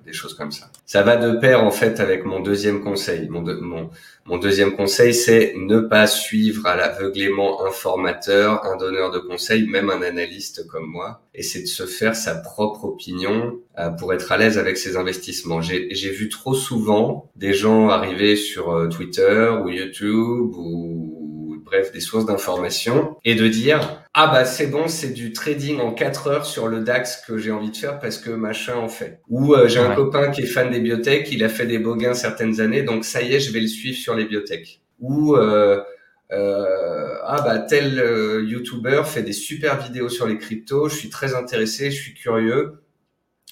des choses comme ça. Ça va de pair en fait avec mon deuxième conseil. Mon, deuxième conseil, c'est ne pas suivre à l'aveuglément un formateur, un donneur de conseils, même un analyste comme moi, et c'est de se faire sa propre opinion pour être à l'aise avec ses investissements. J'ai vu trop souvent des gens arriver sur euh, Twitter ou YouTube ou bref des sources d'information et de dire ah bah c'est bon c'est du trading en 4 heures sur le DAX que j'ai envie de faire parce que machin en fait ou euh, j'ai un copain qui est fan des biotech il a fait des beaux gains certaines années donc ça y est je vais le suivre sur les biotech. Ou euh, ah bah tel YouTuber fait des super vidéos sur les cryptos je suis très intéressé je suis curieux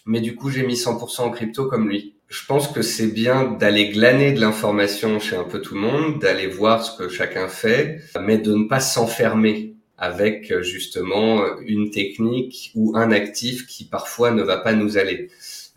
mais du coup j'ai mis 100% en crypto comme lui. Je pense que c'est bien d'aller glaner de l'information chez un peu tout le monde, d'aller voir ce que chacun fait, mais de ne pas s'enfermer avec justement une technique ou un actif qui parfois ne va pas nous aller.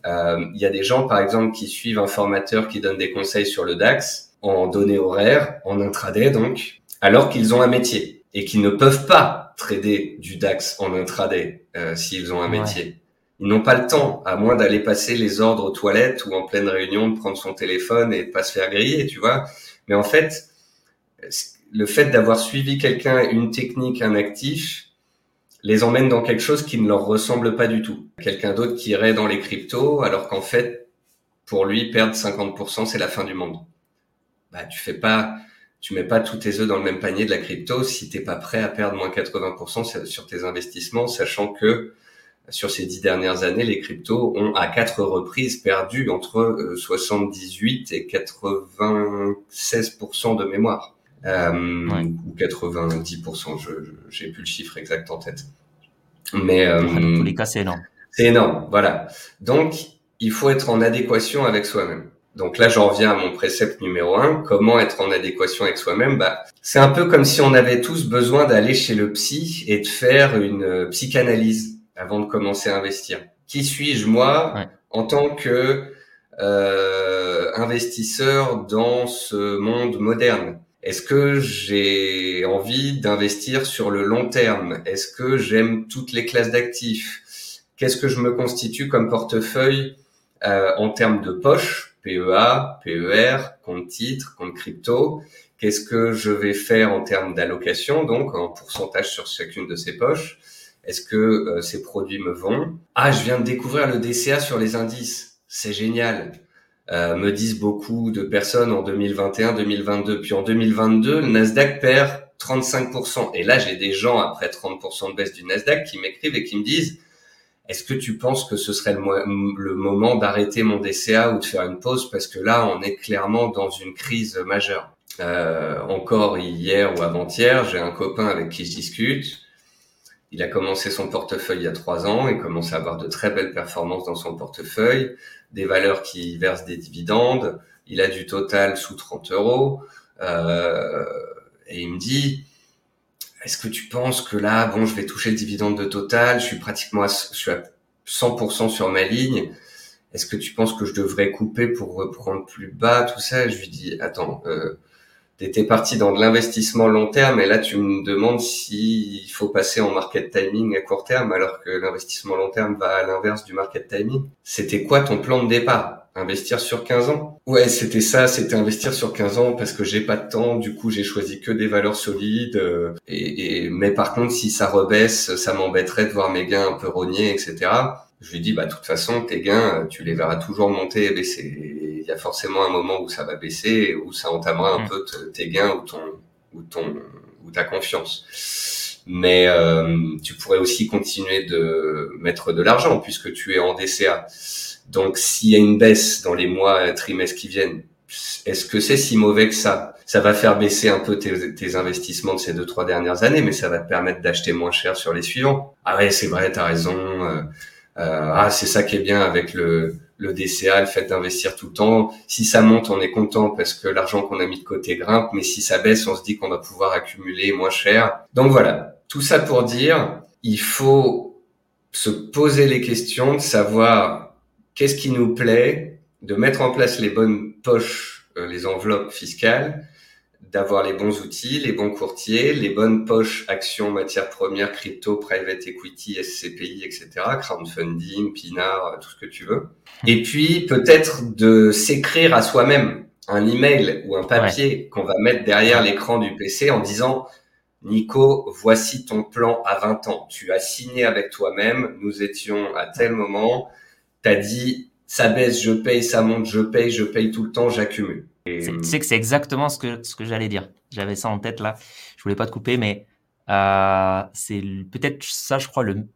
Euh, il y a des gens par exemple qui suivent un formateur qui donne des conseils sur le DAX en données horaires, en intraday donc, alors qu'ils ont un métier et qu'ils ne peuvent pas trader du DAX en intraday euh, s'ils ont un métier ils n'ont pas le temps, à moins d'aller passer les ordres aux toilettes ou en pleine réunion de prendre son téléphone et de pas se faire griller, tu vois. Mais en fait, le fait d'avoir suivi quelqu'un, une technique, un actif, les emmène dans quelque chose qui ne leur ressemble pas du tout. Quelqu'un d'autre qui irait dans les cryptos, alors qu'en fait, pour lui, perdre 50%, c'est la fin du monde. Bah, tu fais pas, tu mets pas tous tes œufs dans le même panier de la crypto si t'es pas prêt à perdre moins 80% sur tes investissements, sachant que sur ces dix dernières années, les cryptos ont à quatre reprises perdu entre 78 euh, et 96% de mémoire. Euh, ou 90%, je j'ai plus le chiffre exact en tête.
Mais dans tous les cas, c'est énorme.
C'est énorme, voilà. Donc, il faut être en adéquation avec soi-même. Donc là, j'en reviens à mon précepte numéro un. Comment être en adéquation avec soi-même? Bah, c'est un peu comme si on avait tous besoin d'aller chez le psy et de faire une euh, psychanalyse avant de commencer à investir. Qui suis-je moi en tant que euh, investisseur dans ce monde moderne? Est-ce que j'ai envie d'investir sur le long terme? Est-ce que j'aime toutes les classes d'actifs? Qu'est-ce que je me constitue comme portefeuille euh, en termes de poche? PEA, PER, compte titre, compte crypto. Qu'est-ce que je vais faire en termes d'allocation, donc en pourcentage sur chacune de ces poches? Est-ce que euh, ces produits me vont? Ah, je viens de découvrir le DCA sur les indices. C'est génial. Euh, me disent beaucoup de personnes en 2021, 2022. Puis en 2022, le Nasdaq perd 35%. Et là, j'ai des gens après 30% de baisse du Nasdaq qui m'écrivent et qui me disent est-ce que tu penses que ce serait le, moment d'arrêter mon DCA ou de faire une pause parce que là, on est clairement dans une crise majeure? Euh, encore hier ou avant-hier, j'ai un copain avec qui je discute. Il a commencé son portefeuille il y a trois ans. Il commence à avoir de très belles performances dans son portefeuille, des valeurs qui versent des dividendes. Il a du total sous 30 euros. Euh, et il me dit, est-ce que tu penses que là, bon, je vais toucher le dividende de Total, je suis pratiquement à, je suis à 100% sur ma ligne. Est-ce que tu penses que je devrais couper pour reprendre plus bas, tout ça? Je lui dis, attends, euh, t'étais parti dans de l'investissement long terme et là tu me demandes s'il faut passer en market timing à court terme alors que l'investissement long terme va à l'inverse du market timing. C'était quoi ton plan de départ? Investir sur 15 ans? Ouais, c'était ça, c'était investir sur 15 ans parce que j'ai pas de temps, du coup j'ai choisi que des valeurs solides. Euh, et, mais par contre, si ça rebaisse, ça m'embêterait de voir mes gains un peu rognés, etc. Je lui dis, bah de toute façon, tes gains, tu les verras toujours monter et baisser. Il y a forcément un moment où ça va baisser, où ça entamera un mm. peu tes gains ou ton ou ton ou ta confiance. Mais euh, tu pourrais aussi continuer de mettre de l'argent puisque tu es en DCA. Donc, s'il y a une baisse dans les mois, trimestres qui viennent, est-ce que c'est si mauvais que ça? Ça va faire baisser un peu tes, investissements de ces deux trois dernières années, mais ça va te permettre d'acheter moins cher sur les suivants. Ah ouais, c'est vrai, t'as raison. Euh, euh, ah, c'est ça qui est bien avec le, le DCA, le fait d'investir tout le temps. Si ça monte, on est content parce que l'argent qu'on a mis de côté grimpe, mais si ça baisse, on se dit qu'on va pouvoir accumuler moins cher. Donc voilà, tout ça pour dire, il faut se poser les questions, de savoir qu'est-ce qui nous plaît de mettre en place les bonnes poches, euh, les enveloppes fiscales, d'avoir les bons outils, les bons courtiers, les bonnes poches actions, matières premières, crypto, private equity, SCPI, etc., crowdfunding, Pinard, tout ce que tu veux. Et puis peut-être de s'écrire à soi-même un email ou un papier qu'on va mettre derrière l'écran du PC en disant Nico, voici ton plan à 20 ans. Tu as signé avec toi-même, nous étions à tel moment, t'as dit ça baisse, je paye, ça monte, je paye, je paye tout le temps, j'accumule.
Tu sais que c'est exactement ce que ce que j'allais dire. J'avais ça en tête là. Je voulais pas te couper, mais euh, c'est peut-être ça, je crois, le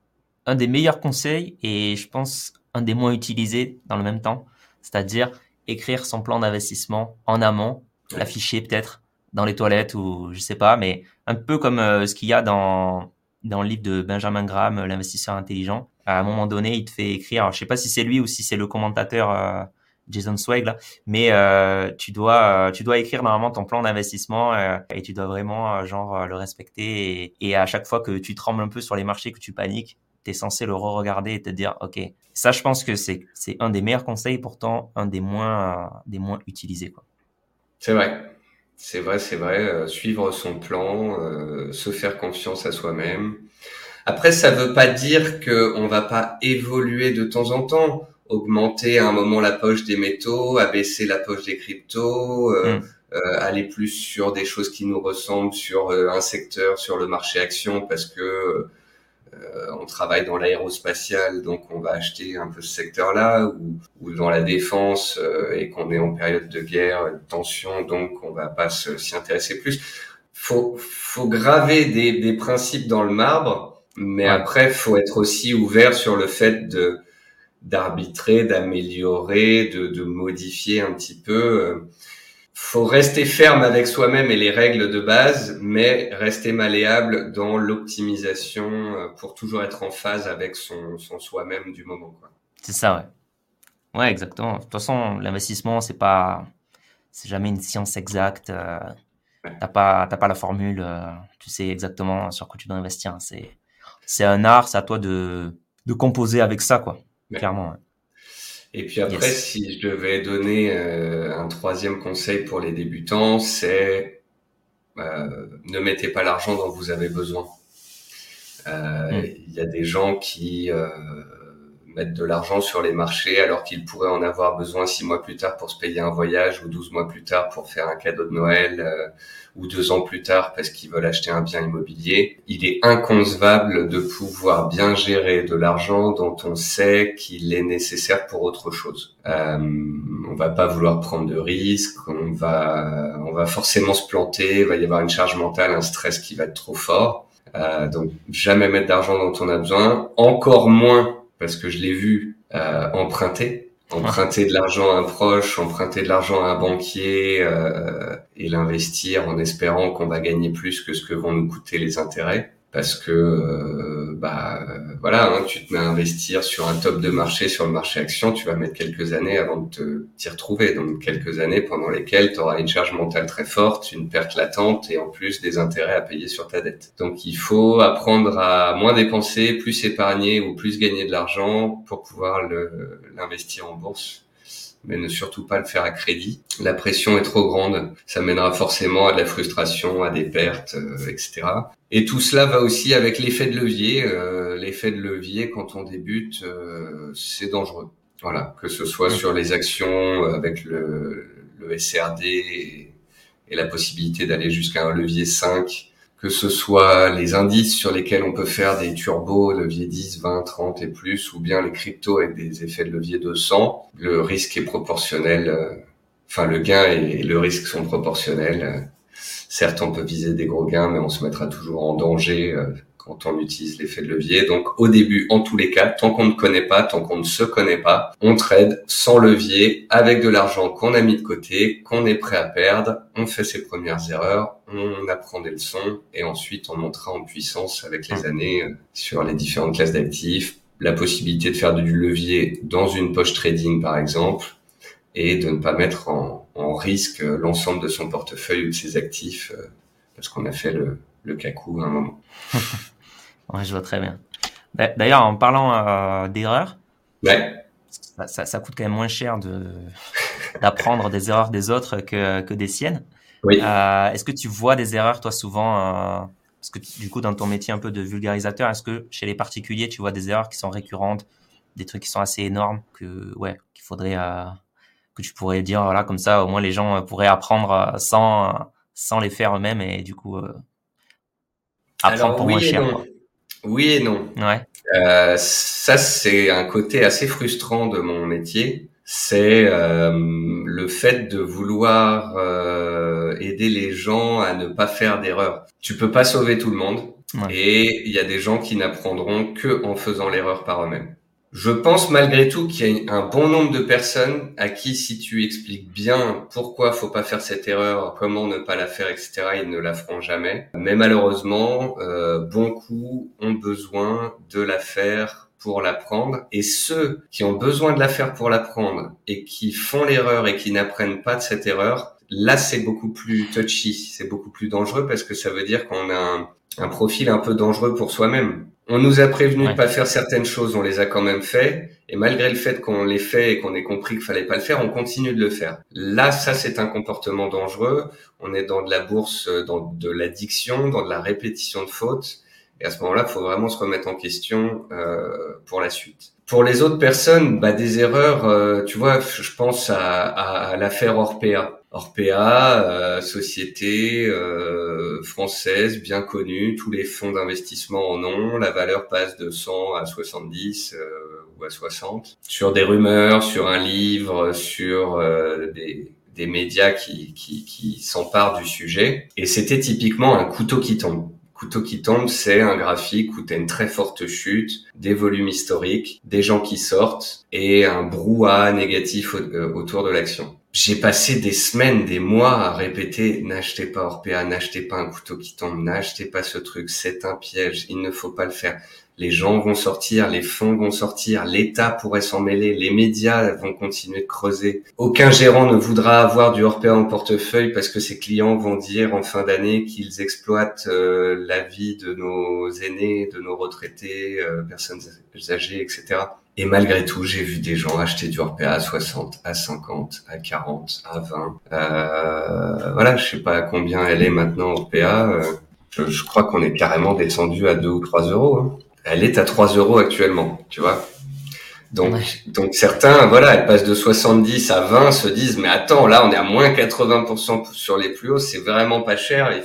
un des meilleurs conseils et je pense un des moins utilisés dans le même temps. C'est-à-dire écrire son plan d'investissement en amont, l'afficher peut-être dans les toilettes ou je sais pas, mais un peu comme euh, ce qu'il y a dans dans le livre de Benjamin Graham, l'investisseur intelligent à un moment donné, il te fait écrire. Alors, je sais pas si c'est lui ou si c'est le commentateur euh, Jason Swag là, mais euh, tu dois euh, tu dois écrire normalement ton plan d'investissement et tu dois vraiment genre le respecter et, à chaque fois que tu trembles un peu sur les marchés que tu paniques, tu es censé le re-regarder et te dire OK. Ça je pense que c'est c'est un des meilleurs conseils pourtant un des moins des moins utilisés quoi.
C'est vrai. C'est vrai, c'est vrai, suivre son plan, se faire confiance à soi-même, après, ça veut pas dire qu'on va pas évoluer de temps en temps, augmenter à un moment la poche des métaux, abaisser la poche des cryptos, euh, mm. euh, aller plus sur des choses qui nous ressemblent sur euh, un secteur, sur le marché action, parce que on travaille dans l'aérospatial, donc on va acheter un peu ce secteur-là, ou, ou, dans la défense et qu'on est en période de guerre, de tension, donc on va pas s'y intéresser plus. Faut, faut graver des, des principes dans le marbre mais après, faut être aussi ouvert sur le fait de d'arbitrer, d'améliorer, de, de modifier un petit peu. faut rester ferme avec soi-même et les règles de base, mais rester malléable dans l'optimisation euh, pour toujours être en phase avec son, son soi-même du moment.
C'est ça, ouais. Ouais, exactement. De toute façon, l'investissement, c'est pas, c'est jamais une science exacte. Euh, T'as pas, t'as pas la formule. Euh, tu sais exactement sur quoi tu dois investir. C'est, c'est un art. C'est à toi de, de composer avec ça, quoi. Clairement. Ouais.
Et puis après, si je devais donner euh, un troisième conseil pour les débutants, c'est euh, ne mettez pas l'argent dont vous avez besoin. Euh, hmm. Il y a des gens qui mettre de l'argent sur les marchés alors qu'ils pourraient en avoir besoin six mois plus tard pour se payer un voyage ou douze mois plus tard pour faire un cadeau de Noël euh, ou deux ans plus tard parce qu'ils veulent acheter un bien immobilier. Il est inconcevable de pouvoir bien gérer de l'argent dont on sait qu'il est nécessaire pour autre chose. Euh, on va pas vouloir prendre de risques, on va, on va forcément se planter, il va y avoir une charge mentale, un stress qui va être trop fort. Euh, donc jamais mettre d'argent dont on a besoin, encore moins parce que je l'ai vu euh, emprunter, emprunter de l'argent à un proche, emprunter de l'argent à un banquier euh, et l'investir en espérant qu'on va gagner plus que ce que vont nous coûter les intérêts parce que euh, bah voilà, hein, tu te mets à investir sur un top de marché, sur le marché action, tu vas mettre quelques années avant de t'y retrouver. Donc quelques années pendant lesquelles tu auras une charge mentale très forte, une perte latente et en plus des intérêts à payer sur ta dette. Donc il faut apprendre à moins dépenser, plus épargner ou plus gagner de l'argent pour pouvoir l'investir en bourse mais ne surtout pas le faire à crédit. La pression est trop grande, ça mènera forcément à de la frustration, à des pertes, euh, etc. Et tout cela va aussi avec l'effet de levier. Euh, l'effet de levier, quand on débute, euh, c'est dangereux. Voilà, que ce soit sur les actions avec le, le SRD et, et la possibilité d'aller jusqu'à un levier 5 que ce soit les indices sur lesquels on peut faire des turbos, levier 10, 20, 30 et plus, ou bien les cryptos avec des effets de levier de 100, le risque est proportionnel, euh, enfin le gain et le risque sont proportionnels. Certes, on peut viser des gros gains, mais on se mettra toujours en danger euh, quand on utilise l'effet de levier. Donc au début, en tous les cas, tant qu'on ne connaît pas, tant qu'on ne se connaît pas, on trade sans levier, avec de l'argent qu'on a mis de côté, qu'on est prêt à perdre, on fait ses premières erreurs, on apprend des leçons et ensuite on montera en puissance avec les années euh, sur les différentes classes d'actifs, la possibilité de faire du levier dans une poche trading par exemple et de ne pas mettre en, en risque l'ensemble de son portefeuille ou de ses actifs euh, parce qu'on a fait le, le cacou à un moment.
Ouais, je vois très bien. D'ailleurs, en parlant euh, d'erreurs,
ouais.
ça, ça, coûte quand même moins cher de d'apprendre des erreurs des autres que, que des siennes.
Oui.
Euh, est-ce que tu vois des erreurs, toi, souvent euh, Parce que du coup, dans ton métier un peu de vulgarisateur, est-ce que chez les particuliers, tu vois des erreurs qui sont récurrentes, des trucs qui sont assez énormes que ouais, qu'il faudrait euh, que tu pourrais dire voilà comme ça, au moins les gens pourraient apprendre sans sans les faire eux-mêmes et du coup apprendre
Alors,
pour
oui
moins cher.
Oui et non.
Ouais.
Euh, ça, c'est un côté assez frustrant de mon métier. C'est euh, le fait de vouloir euh, aider les gens à ne pas faire d'erreurs. Tu peux pas sauver tout le monde. Et il y a des gens qui n'apprendront que en faisant l'erreur par eux-mêmes. Je pense malgré tout qu'il y a un bon nombre de personnes à qui, si tu expliques bien pourquoi faut pas faire cette erreur, comment ne pas la faire, etc., ils ne la feront jamais. Mais malheureusement, euh, beaucoup ont besoin de la faire pour l'apprendre. Et ceux qui ont besoin de la faire pour l'apprendre et qui font l'erreur et qui n'apprennent pas de cette erreur, là, c'est beaucoup plus touchy, c'est beaucoup plus dangereux parce que ça veut dire qu'on a un, un profil un peu dangereux pour soi-même. On nous a prévenu de pas faire certaines choses, on les a quand même fait, et malgré le fait qu'on les fait et qu'on ait compris qu'il fallait pas le faire, on continue de le faire. Là, ça c'est un comportement dangereux. On est dans de la bourse, dans de l'addiction, dans de la répétition de fautes, et à ce moment-là, il faut vraiment se remettre en question euh, pour la suite. Pour les autres personnes, bah, des erreurs, euh, tu vois, je pense à, à l'affaire Orpea. Orpea, euh, société euh, française bien connue, tous les fonds d'investissement en ont, la valeur passe de 100 à 70 euh, ou à 60. Sur des rumeurs, sur un livre, sur des, des, médias qui, qui, qui s'emparent du sujet. Et c'était typiquement un couteau qui tombe. Couteau qui tombe, c'est un graphique où tu as une très forte chute, des volumes historiques, des gens qui sortent et un brouhaha négatif autour de l'action. J'ai passé des semaines, des mois à répéter n'achetez pas Orpea, n'achetez pas un couteau qui tombe, n'achetez pas ce truc, c'est un piège, il ne faut pas le faire les gens vont sortir, les fonds vont sortir, l'État pourrait s'en mêler, les médias vont continuer de creuser. Aucun gérant ne voudra avoir du hors en portefeuille parce que ses clients vont dire en fin d'année qu'ils exploitent euh, la vie de nos aînés, de nos retraités, euh, personnes âgées, etc. Et malgré tout, j'ai vu des gens acheter du Orpea à 60, à 50, à 40, à 20. Euh, voilà, je sais pas combien elle est maintenant Orpea. Euh, je, je, crois qu'on est carrément descendu à 2 ou 3 euros. Hein elle est à 3 euros actuellement, tu vois. Donc, donc certains, voilà, elle passe de 70 à 20, se disent, mais attends, là, on est à moins 80% sur les plus hauts, c'est vraiment pas cher et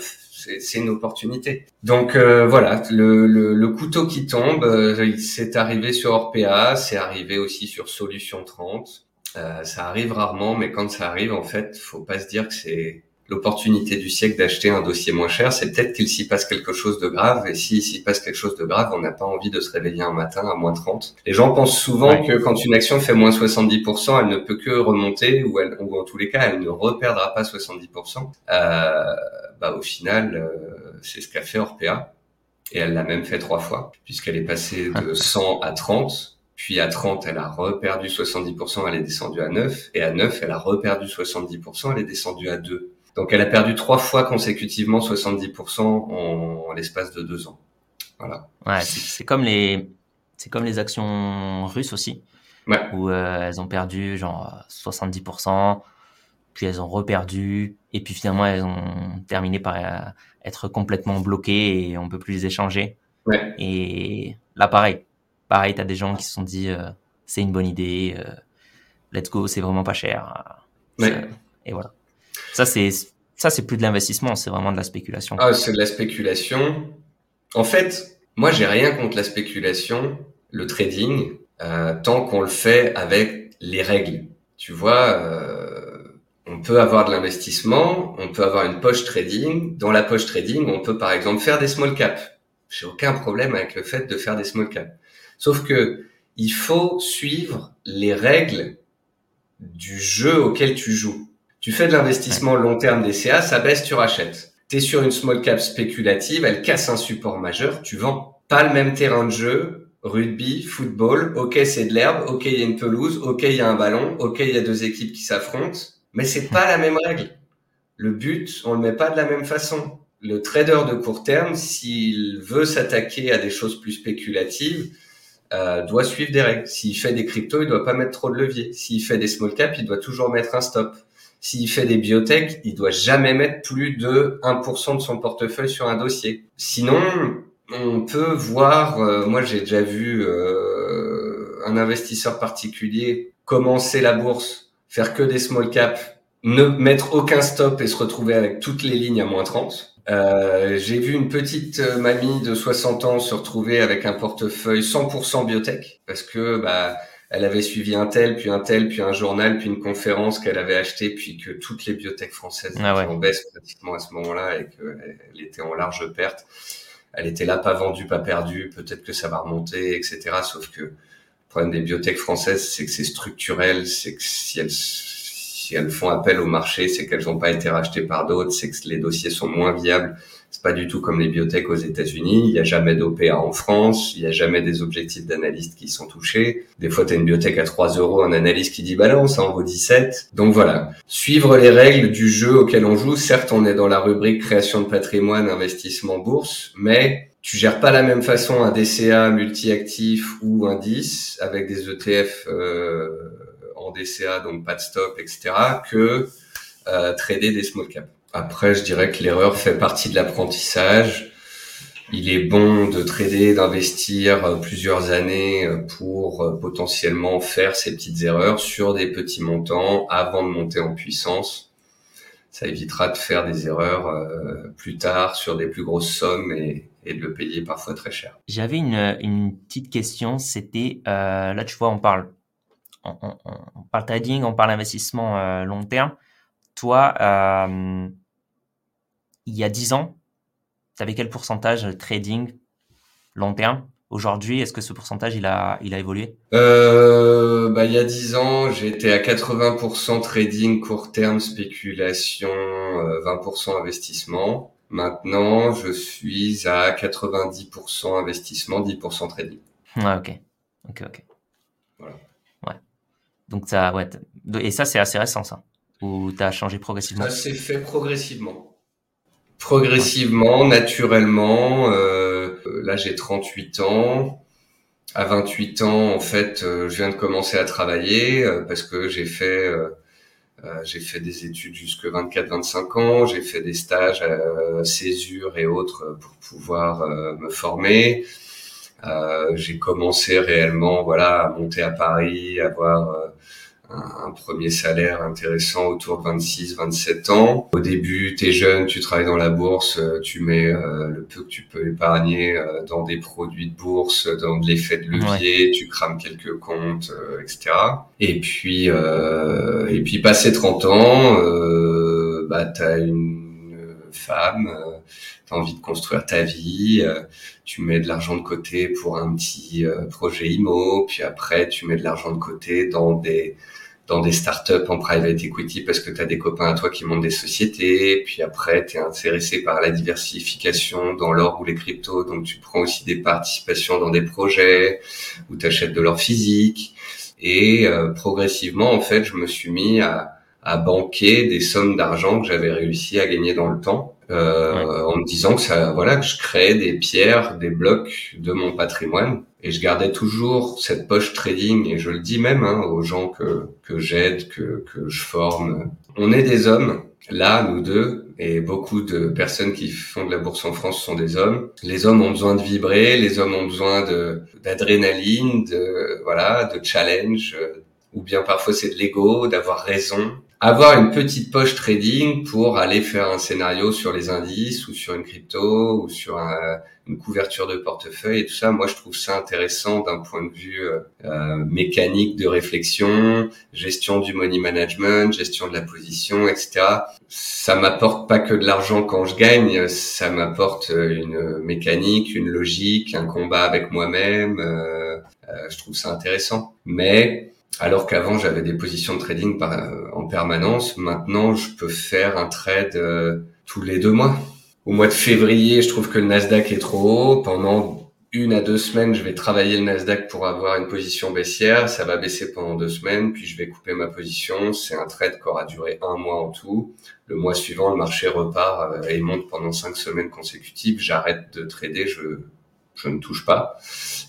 c'est une opportunité. Donc euh, voilà, le, le, couteau qui tombe, euh, c'est arrivé sur Orpea, c'est arrivé aussi sur Solution 30. Euh, ça arrive rarement, mais quand ça arrive, en fait, faut pas se dire que c'est l'opportunité du siècle d'acheter un dossier moins cher, c'est peut-être qu'il s'y passe quelque chose de grave. Et s'il s'y passe quelque chose de grave, on n'a pas envie de se réveiller un matin à moins 30. Les gens pensent souvent que quand une action fait moins 70%, elle ne peut que remonter ou, elle, ou en tous les cas, elle ne reperdra pas 70%. Euh, bah, au final, euh, c'est ce qu'a fait Orpea. Et elle l'a même fait trois fois, puisqu'elle est passée de 100 à 30. Puis à 30, elle a reperdu 70%, elle est descendue à 9. Et à 9, elle a reperdu 70%, elle est descendue à 2. Donc elle a perdu trois fois consécutivement 70% en, l'espace de deux ans. Voilà.
Ouais, c'est comme les c'est comme les actions russes aussi, ouais. où euh, elles ont perdu genre 70%, puis elles ont reperdu, et puis finalement elles ont terminé par euh, être complètement bloquées et on peut plus les échanger. Ouais. Et là pareil, pareil, t'as des gens qui se sont dit euh, c'est une bonne idée, let's go, c'est vraiment pas cher. Ouais. Et voilà. Ça, c'est ça, c'est plus de l'investissement, c'est vraiment de la spéculation.
Ah, c'est de la spéculation. En fait, moi, j'ai rien contre la spéculation, le trading, euh, tant qu'on le fait avec les règles. Tu vois, euh, on peut avoir de l'investissement, on peut avoir une poche trading. Dans la poche trading, on peut par exemple faire des small caps. J'ai aucun problème avec le fait de faire des small caps. Sauf que il faut suivre les règles du jeu auquel tu joues. Tu fais de l'investissement long terme DCA, ça baisse, tu rachètes. Tu es sur une small cap spéculative, elle casse un support majeur, tu vends. Pas le même terrain de jeu, rugby, football, ok c'est de l'herbe, ok il y a une pelouse, ok il y a un ballon, ok il y a deux équipes qui s'affrontent, mais c'est pas la même règle. Le but, on le met pas de la même façon. Le trader de court terme, s'il veut s'attaquer à des choses plus spéculatives, euh, doit suivre des règles. S'il fait des cryptos, il doit pas mettre trop de levier. S'il fait des small caps, il doit toujours mettre un stop. S'il fait des biotech, il doit jamais mettre plus de 1% de son portefeuille sur un dossier. Sinon, on peut voir, euh, moi j'ai déjà vu euh, un investisseur particulier commencer la bourse, faire que des small caps, ne mettre aucun stop et se retrouver avec toutes les lignes à moins 30. Euh, j'ai vu une petite mamie de 60 ans se retrouver avec un portefeuille 100% biotech parce que bah elle avait suivi un tel, puis un tel, puis un journal, puis une conférence qu'elle avait acheté, puis que toutes les biotech françaises ah étaient en baisse pratiquement à ce moment-là et qu'elle était en large perte. Elle était là, pas vendue, pas perdue. Peut-être que ça va remonter, etc. Sauf que le problème des biotech françaises, c'est que c'est structurel, c'est que si elles si elles font appel au marché, c'est qu'elles n'ont pas été rachetées par d'autres, c'est que les dossiers sont moins viables c'est pas du tout comme les biotech aux États-Unis. Il n'y a jamais d'OPA en France. Il n'y a jamais des objectifs d'analystes qui sont touchés. Des fois, tu as une biotech à 3 euros, un analyste qui dit balance, ça en vaut 17. Donc voilà. Suivre les règles du jeu auquel on joue. Certes, on est dans la rubrique création de patrimoine, investissement bourse, mais tu gères pas la même façon un DCA multi-actif ou 10 avec des ETF euh, DCA, donc pas de stop, etc., que euh, trader des small caps. Après, je dirais que l'erreur fait partie de l'apprentissage. Il est bon de trader, d'investir euh, plusieurs années euh, pour potentiellement faire ces petites erreurs sur des petits montants avant de monter en puissance. Ça évitera de faire des erreurs plus tard sur des plus grosses sommes et, de le payer parfois très cher.
J'avais une, petite question, c'était, là tu vois, on parle, on, parle trading, on parle investissement long terme. Toi, il y a 10 ans, tu avais quel pourcentage trading long terme? Aujourd'hui, est-ce que ce pourcentage, il a, il a évolué?
Euh, bah, Il y a 10 ans, j'étais à 80% trading court terme, spéculation, 20% euh, investissement. Maintenant, je suis à 90% investissement, 10% trading.
Ah, ok. Ok, ok. Voilà. Donc, ça, ouais. Et ça, c'est assez récent, ça Ou tu as changé progressivement?
Ça s'est fait progressivement. Progressivement, naturellement. Euh, là, j'ai 38 ans. À 28 ans, en fait, euh, je viens de commencer à travailler euh, parce que j'ai fait euh, j'ai fait des études jusque 24-25 ans, j'ai fait des stages à Césure et autres pour pouvoir me former. Euh, j'ai commencé réellement voilà à monter à Paris, à avoir un, premier salaire intéressant autour de 26-27 ans. Au début, tu es jeune, tu travailles dans la bourse, euh, tu mets euh, le peu que tu peux épargner euh, dans des produits de bourse, dans de l'effet de levier, tu crames quelques comptes, etc. Et puis, et puis passé 30 ans, bah, tu as une femme, tu as envie de construire ta vie, tu mets de l'argent de côté pour un petit projet IMO, puis après tu mets de l'argent de côté dans des dans des startups en private equity parce que tu as des copains à toi qui montent des sociétés, puis après tu es intéressé par la diversification dans l'or ou les cryptos, donc tu prends aussi des participations dans des projets où tu achètes de l'or physique. Et euh, progressivement en fait, je me suis mis à à banquer des sommes d'argent que j'avais réussi à gagner dans le temps euh, en me disant que ça voilà que je créais des pierres des blocs de mon patrimoine. Et je gardais toujours cette poche trading. Et je le dis même hein, aux gens que que j'aide que que je forme. On est des hommes là nous deux. Et beaucoup de personnes qui font de la bourse en France sont des hommes. Les hommes ont besoin de vibrer. Les hommes ont besoin de d'adrénaline de voilà de challenge. Ou bien parfois c'est de l'ego d'avoir raison avoir une petite poche trading pour aller faire un scénario sur les indices ou sur une crypto ou sur une couverture de portefeuille et tout ça. Moi, je trouve ça intéressant d'un point de vue euh, euh, mécanique de réflexion, gestion du money management, gestion de la position, etc. Ça m'apporte pas que de l'argent quand je gagne, ça m'apporte une mécanique, une logique, un combat avec moi-même. Euh, je trouve ça intéressant. Mais alors qu'avant j'avais des positions de trading euh, en permanence, maintenant je peux faire un trade euh, tous les deux mois. Au mois de février, je trouve que le Nasdaq est trop haut. Pendant une à deux semaines, je vais travailler le Nasdaq pour avoir une position baissière. Ça va baisser pendant deux semaines, puis je vais couper ma position. C'est un trade qui aura duré un mois en tout. Le mois suivant, le marché repart euh, et monte pendant cinq semaines consécutives. J'arrête de trader, je je ne touche pas.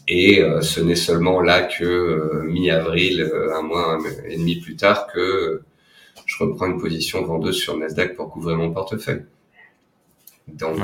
Et euh, ce n'est seulement là que euh, mi-avril, euh, un mois et demi plus tard, que je reprends une position vendeuse sur Nasdaq pour couvrir mon portefeuille. Donc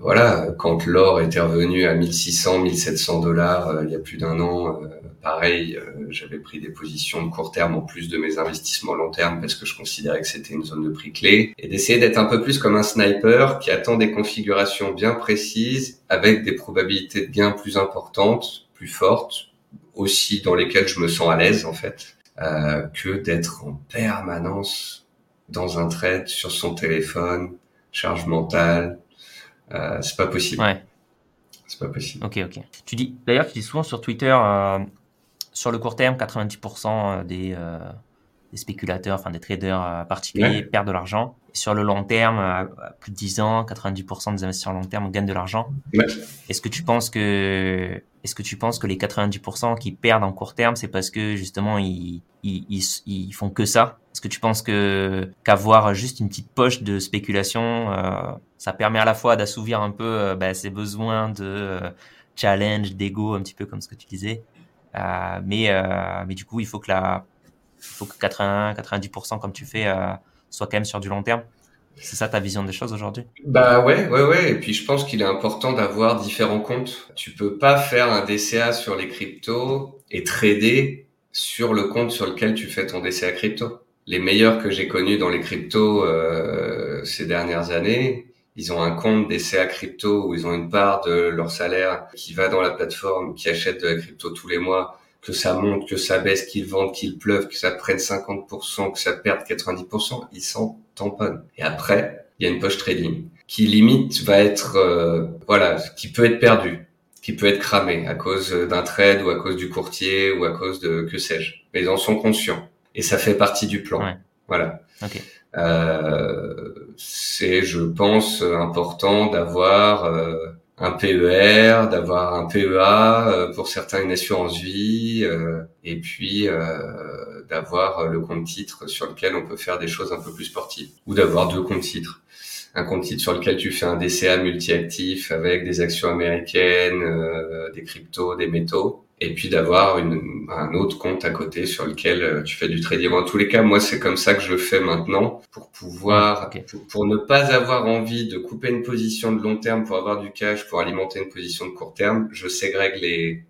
voilà, quand l'or était revenu à 1600, 1700 dollars il y a plus d'un an, pareil, euh, j'avais pris des positions de court terme en plus de mes investissements long terme parce que je considérais que c'était une zone de prix clé et d'essayer d'être un peu plus comme un sniper qui attend des configurations bien précises avec des probabilités de gain plus importantes, plus fortes, aussi dans lesquelles je me sens à l'aise en fait, euh, que d'être en permanence dans un trade sur son téléphone, charge mentale, euh, c'est pas possible.
Ouais.
C'est pas possible.
Ok, ok. Tu dis, d'ailleurs, tu dis souvent sur Twitter, euh, sur le court terme, 90% euh, des, des, spéculateurs, enfin des traders euh, particuliers perdent de l'argent. Sur le long terme, à plus de 10 ans, 90% des investisseurs long terme gagnent de l'argent. Est-ce que tu penses que est-ce que tu penses que les 90% qui perdent en court terme, c'est parce que justement ils, ils, ils, font que ça? Est-ce que tu penses que qu'avoir juste une petite poche de spéculation, euh, ça permet à la fois d'assouvir un peu euh, bah, ses besoins de challenge, d'ego, un petit peu comme ce que tu disais, euh, mais, euh, mais du coup, il faut que, la, il faut que 80, 90% comme tu fais euh, soit quand même sur du long terme. C'est ça ta vision des choses aujourd'hui?
Bah ouais, ouais, ouais. Et puis je pense qu'il est important d'avoir différents comptes. Tu peux pas faire un DCA sur les cryptos et trader sur le compte sur lequel tu fais ton DCA crypto. Les meilleurs que j'ai connus dans les cryptos euh, ces dernières années, ils ont un compte des CA crypto où ils ont une part de leur salaire qui va dans la plateforme, qui achète de la crypto tous les mois, que ça monte, que ça baisse, qu'ils vendent, qu'ils pleuvent, que ça prenne 50%, que ça perde 90%, ils s'en tamponnent. Et après, il y a une poche trading qui limite va être, euh, voilà, qui peut être perdu, qui peut être cramé à cause d'un trade ou à cause du courtier ou à cause de que sais-je. Mais ils en sont conscients et ça fait partie du plan. Voilà. Euh, c'est, je pense, important d'avoir euh, un PER, d'avoir un PEA euh, pour certains une assurance vie, euh, et puis euh, d'avoir le compte titre sur lequel on peut faire des choses un peu plus sportives, ou d'avoir deux comptes titres. Un compte titre sur lequel tu fais un DCA multi-actif avec des actions américaines, des cryptos, des métaux, et puis d'avoir un autre compte à côté sur lequel euh, tu fais du trading. En tous les cas, moi, c'est comme ça que je le fais maintenant pour pouvoir, pour, ne pas avoir envie de couper une position de long terme pour avoir du cash pour alimenter une position de court terme. Je ségrègue les,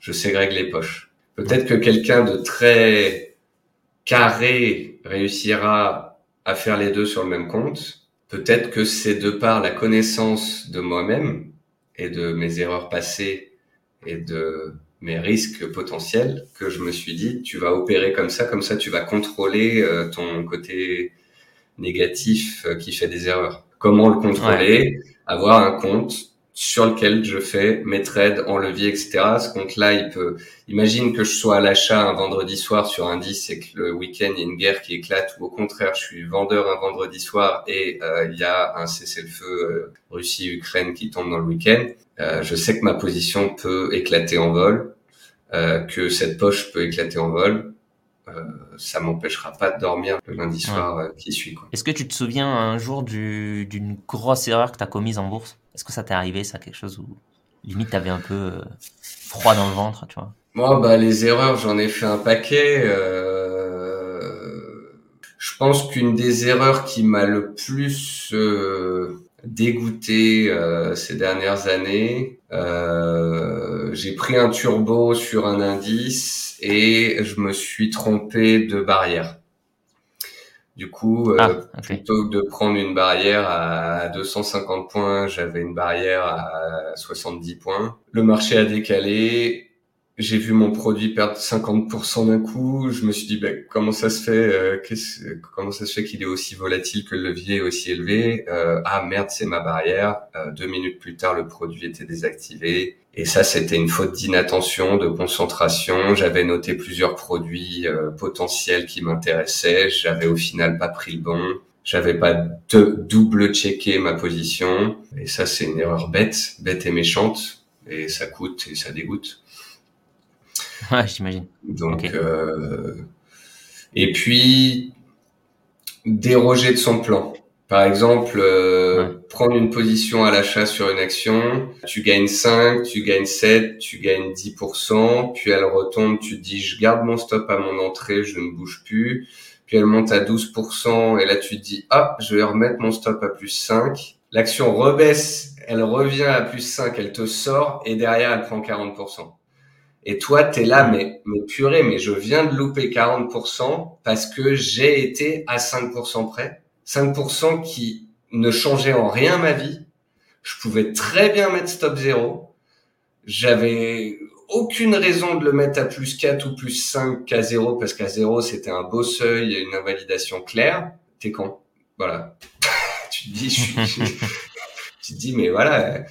je ségrègue les poches. Peut-être que quelqu'un de très carré réussira à faire les deux sur le même compte. Peut-être que c'est de par la connaissance de moi-même et de mes erreurs passées et de mes risques potentiels que je me suis dit, tu vas opérer comme ça, comme ça tu vas contrôler euh, ton côté négatif euh, qui fait des erreurs. Comment le contrôler? Avoir un compte sur lequel je fais mes trades en levier, etc. Ce compte-là, il peut. Imagine que je sois à l'achat un vendredi soir sur un 10 et que le week-end il y a une guerre qui éclate, ou au contraire, je suis vendeur un vendredi soir et euh, il y a un cessez-le-feu Russie-Ukraine qui tombe dans le week-end. Euh, je sais que ma position peut éclater en vol, euh, que cette poche peut éclater en vol. Euh, ça m'empêchera pas de dormir le lundi soir euh, qui suit.
Est-ce que tu te souviens un jour d'une grosse erreur que tu as commise en bourse? Est-ce que ça t'est arrivé, ça, quelque chose où limite t'avais un peu froid dans le ventre, tu vois?
Moi, bah, les erreurs, j'en ai fait un paquet. Je pense qu'une des erreurs qui m'a le plus dégoûté euh, ces dernières années. Euh, j'ai pris un turbo sur un indice et je me suis trompé de barrière. Du coup, euh, ah, plutôt que de prendre une barrière à 250 points, j'avais une barrière à 70 points. Le marché a décalé j'ai vu mon produit perdre 50% d'un coup. Je me suis dit, ben, comment ça se fait euh, Comment ça se fait qu'il est aussi volatile que le levier est aussi élevé? Euh, Ah merde, c'est ma barrière. Euh, deux minutes plus tard, le produit était désactivé. Et ça, c'était une faute d'inattention, de concentration. J'avais noté plusieurs produits potentiels qui m'intéressaient. J'avais au final pas pris le bon. J'avais pas double checké ma position. Et ça, c'est une erreur bête, bête et méchante. Et ça coûte et ça dégoûte.
Ouais, j'imagine.
Donc, euh, et puis déroger de son plan. Par exemple, euh, prendre une position à l'achat sur une action, tu gagnes 5, tu gagnes 7, tu gagnes 10%, puis elle retombe, tu te dis je garde mon stop à mon entrée, je ne bouge plus, puis elle monte à 12%, et là tu te dis ah, je vais remettre mon stop à plus 5. L'action rebaisse, elle revient à plus 5, elle te sort, et derrière elle prend 40%. Et toi, tu es là, mais, mais purée, mais je viens de louper 40% parce que j'ai été à 5% près. 5% qui ne changeait en rien ma vie. Je pouvais très bien mettre stop 0. J'avais aucune raison de le mettre à plus 4 ou plus 5 qu'à 0 parce qu'à 0 c'était un beau seuil une invalidation claire. T'es con. Voilà. tu te dis, je suis, tu te dis, mais voilà.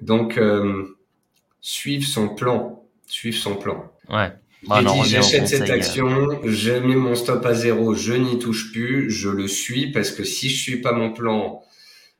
Donc, euh, suivre son plan suivre son plan.
Ouais.
Bah, dit, j'achète cette action, je mets mon stop à zéro, je n'y touche plus, je le suis parce que si je suis pas mon plan,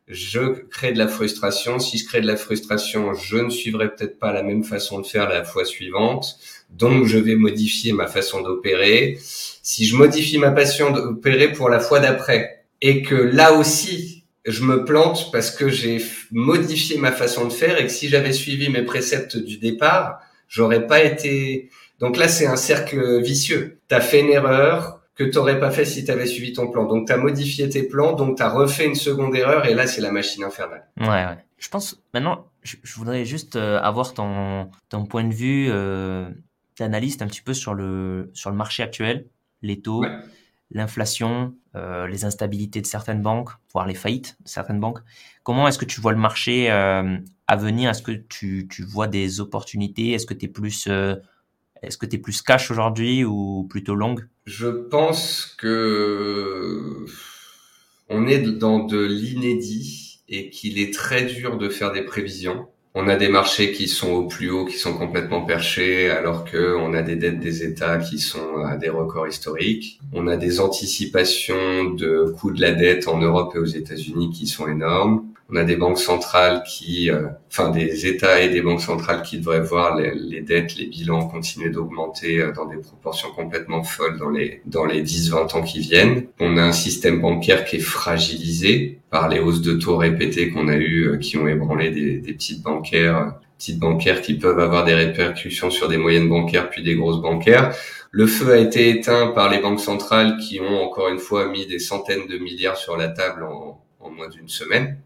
je crée de la frustration. Si je crée de la frustration, je ne suivrai peut-être pas la même façon de faire la fois suivante. Donc, je vais modifier ma façon d'opérer. Si je modifie ma façon d'opérer pour la fois d'après et que là aussi, je me plante parce que j'ai modifié ma façon de faire et que si j'avais suivi mes préceptes du départ, J'aurais pas été. Donc là, c'est un cercle vicieux. Tu as fait une erreur que tu n'aurais pas fait si tu avais suivi ton plan. Donc tu as modifié tes plans, donc tu as refait une seconde erreur et là, c'est la machine infernale.
Ouais, ouais. Je pense maintenant, je, voudrais juste euh, avoir ton, ton point de vue euh, d'analyste un petit peu sur le, sur le marché actuel, les taux, l'inflation, euh, les instabilités de certaines banques, voire les faillites de certaines banques. Comment est-ce que tu vois le marché euh, à venir? Est-ce que tu, tu, vois des opportunités? Est-ce que tu es plus euh, est-ce que tu plus cash aujourd'hui ou plutôt long?
Je pense que on est dans de l'inédit et qu'il est très dur de faire des prévisions. On a des marchés qui sont au plus haut, qui sont complètement perchés, alors que on a des dettes des États qui sont à des records historiques. On a des anticipations de coûts de la dette en Europe et aux États-Unis qui sont énormes on a des banques centrales qui, euh, enfin des États et des banques centrales qui devraient voir les, dettes, les bilans continuer d'augmenter euh, dans des proportions complètement folles dans les dans les 10-20 ans qui viennent. On a un système bancaire qui est fragilisé par les hausses de taux répétées qu'on a eues, euh, qui ont ébranlé des, petites bancaires, petites bancaires qui peuvent avoir des répercussions sur des moyennes bancaires puis des grosses bancaires. Le feu a été éteint par les banques centrales qui ont encore une fois mis des centaines de milliards sur la table en, en moins d'une semaine.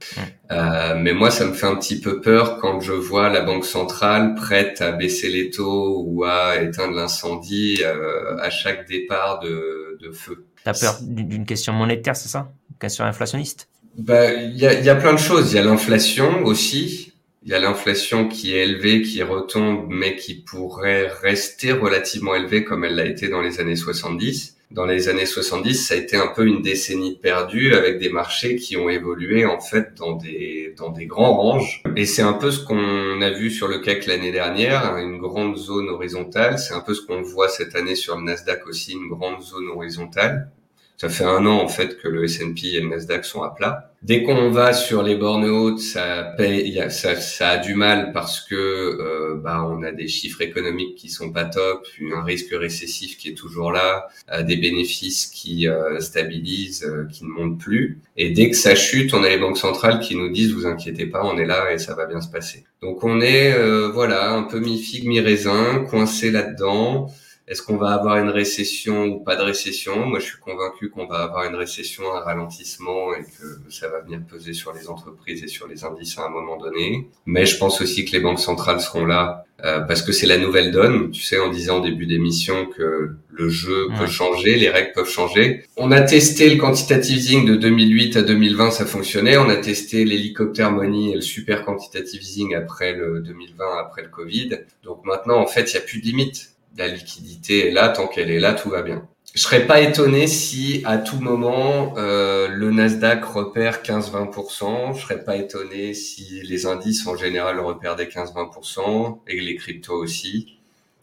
Euh, mais moi, ça me fait un petit peu peur quand je vois la Banque centrale prête à baisser les taux ou à éteindre l'incendie euh, à chaque départ de, de feu.
T'as peur d'une question monétaire, c'est ça? Une question inflationniste?
Bah, Il y, a, y a plein de choses. Il y a l'inflation aussi. Il y a l'inflation qui est élevée, qui retombe, mais qui pourrait rester relativement élevée comme elle l'a été dans les années 70 dans les années 70, ça a été un peu une décennie perdue avec des marchés qui ont évolué en fait dans des dans des grands ranges. Et c'est un peu ce qu'on a vu sur le CAC l'année dernière, hein, une grande zone horizontale. C'est un peu ce qu'on voit cette année sur le Nasdaq aussi, une grande zone horizontale. Ça fait un an en fait que le S&P et le Nasdaq sont à plat. Dès qu'on va sur les bornes hautes, ça, paye, ça, ça a du mal parce que euh, bah, on a des chiffres économiques qui sont pas top, un risque récessif qui est toujours là, euh, des bénéfices qui euh, stabilisent, euh, qui ne montent plus. Et dès que ça chute, on a les banques centrales qui nous disent vous inquiétez pas, on est là et ça va bien se passer. Donc on est euh, voilà un peu mi figue mi raisin, coincé là-dedans. Est-ce qu'on va avoir une récession ou pas de récession? Moi, je suis convaincu qu'on va avoir une récession, un ralentissement et que ça va venir peser sur les entreprises et sur les indices à un moment donné. Mais je pense aussi que les banques centrales seront là euh, parce que c'est la nouvelle donne. Tu sais, on disait en début d'émission que le jeu peut changer, les règles peuvent changer. On a testé le quantitative easing de 2008 à 2020, ça fonctionnait. On a testé l'hélicoptère money et le super quantitative easing après le 2020, après le Covid. Donc maintenant, en fait, il n'y a plus de limite la liquidité est là, tant qu'elle est là, tout va bien. Je serais pas étonné si à tout moment euh, le Nasdaq repère 15-20%. Je serais pas étonné si les indices en général repèrent des 15-20% et les cryptos aussi,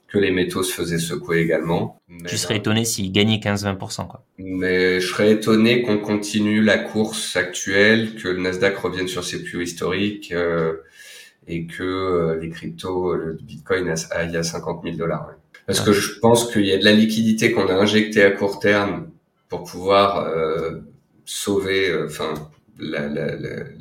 que les métaux se faisaient secouer également.
tu serais étonné s'ils gagnaient 15-20% quoi.
Mais je serais étonné qu'on continue la course actuelle, que le Nasdaq revienne sur ses plus historiques euh, et que euh, les cryptos, le Bitcoin aille à 50 000 dollars. Parce que je pense qu'il y a de la liquidité qu'on a injectée à court terme pour pouvoir euh, sauver, euh, enfin, la, la,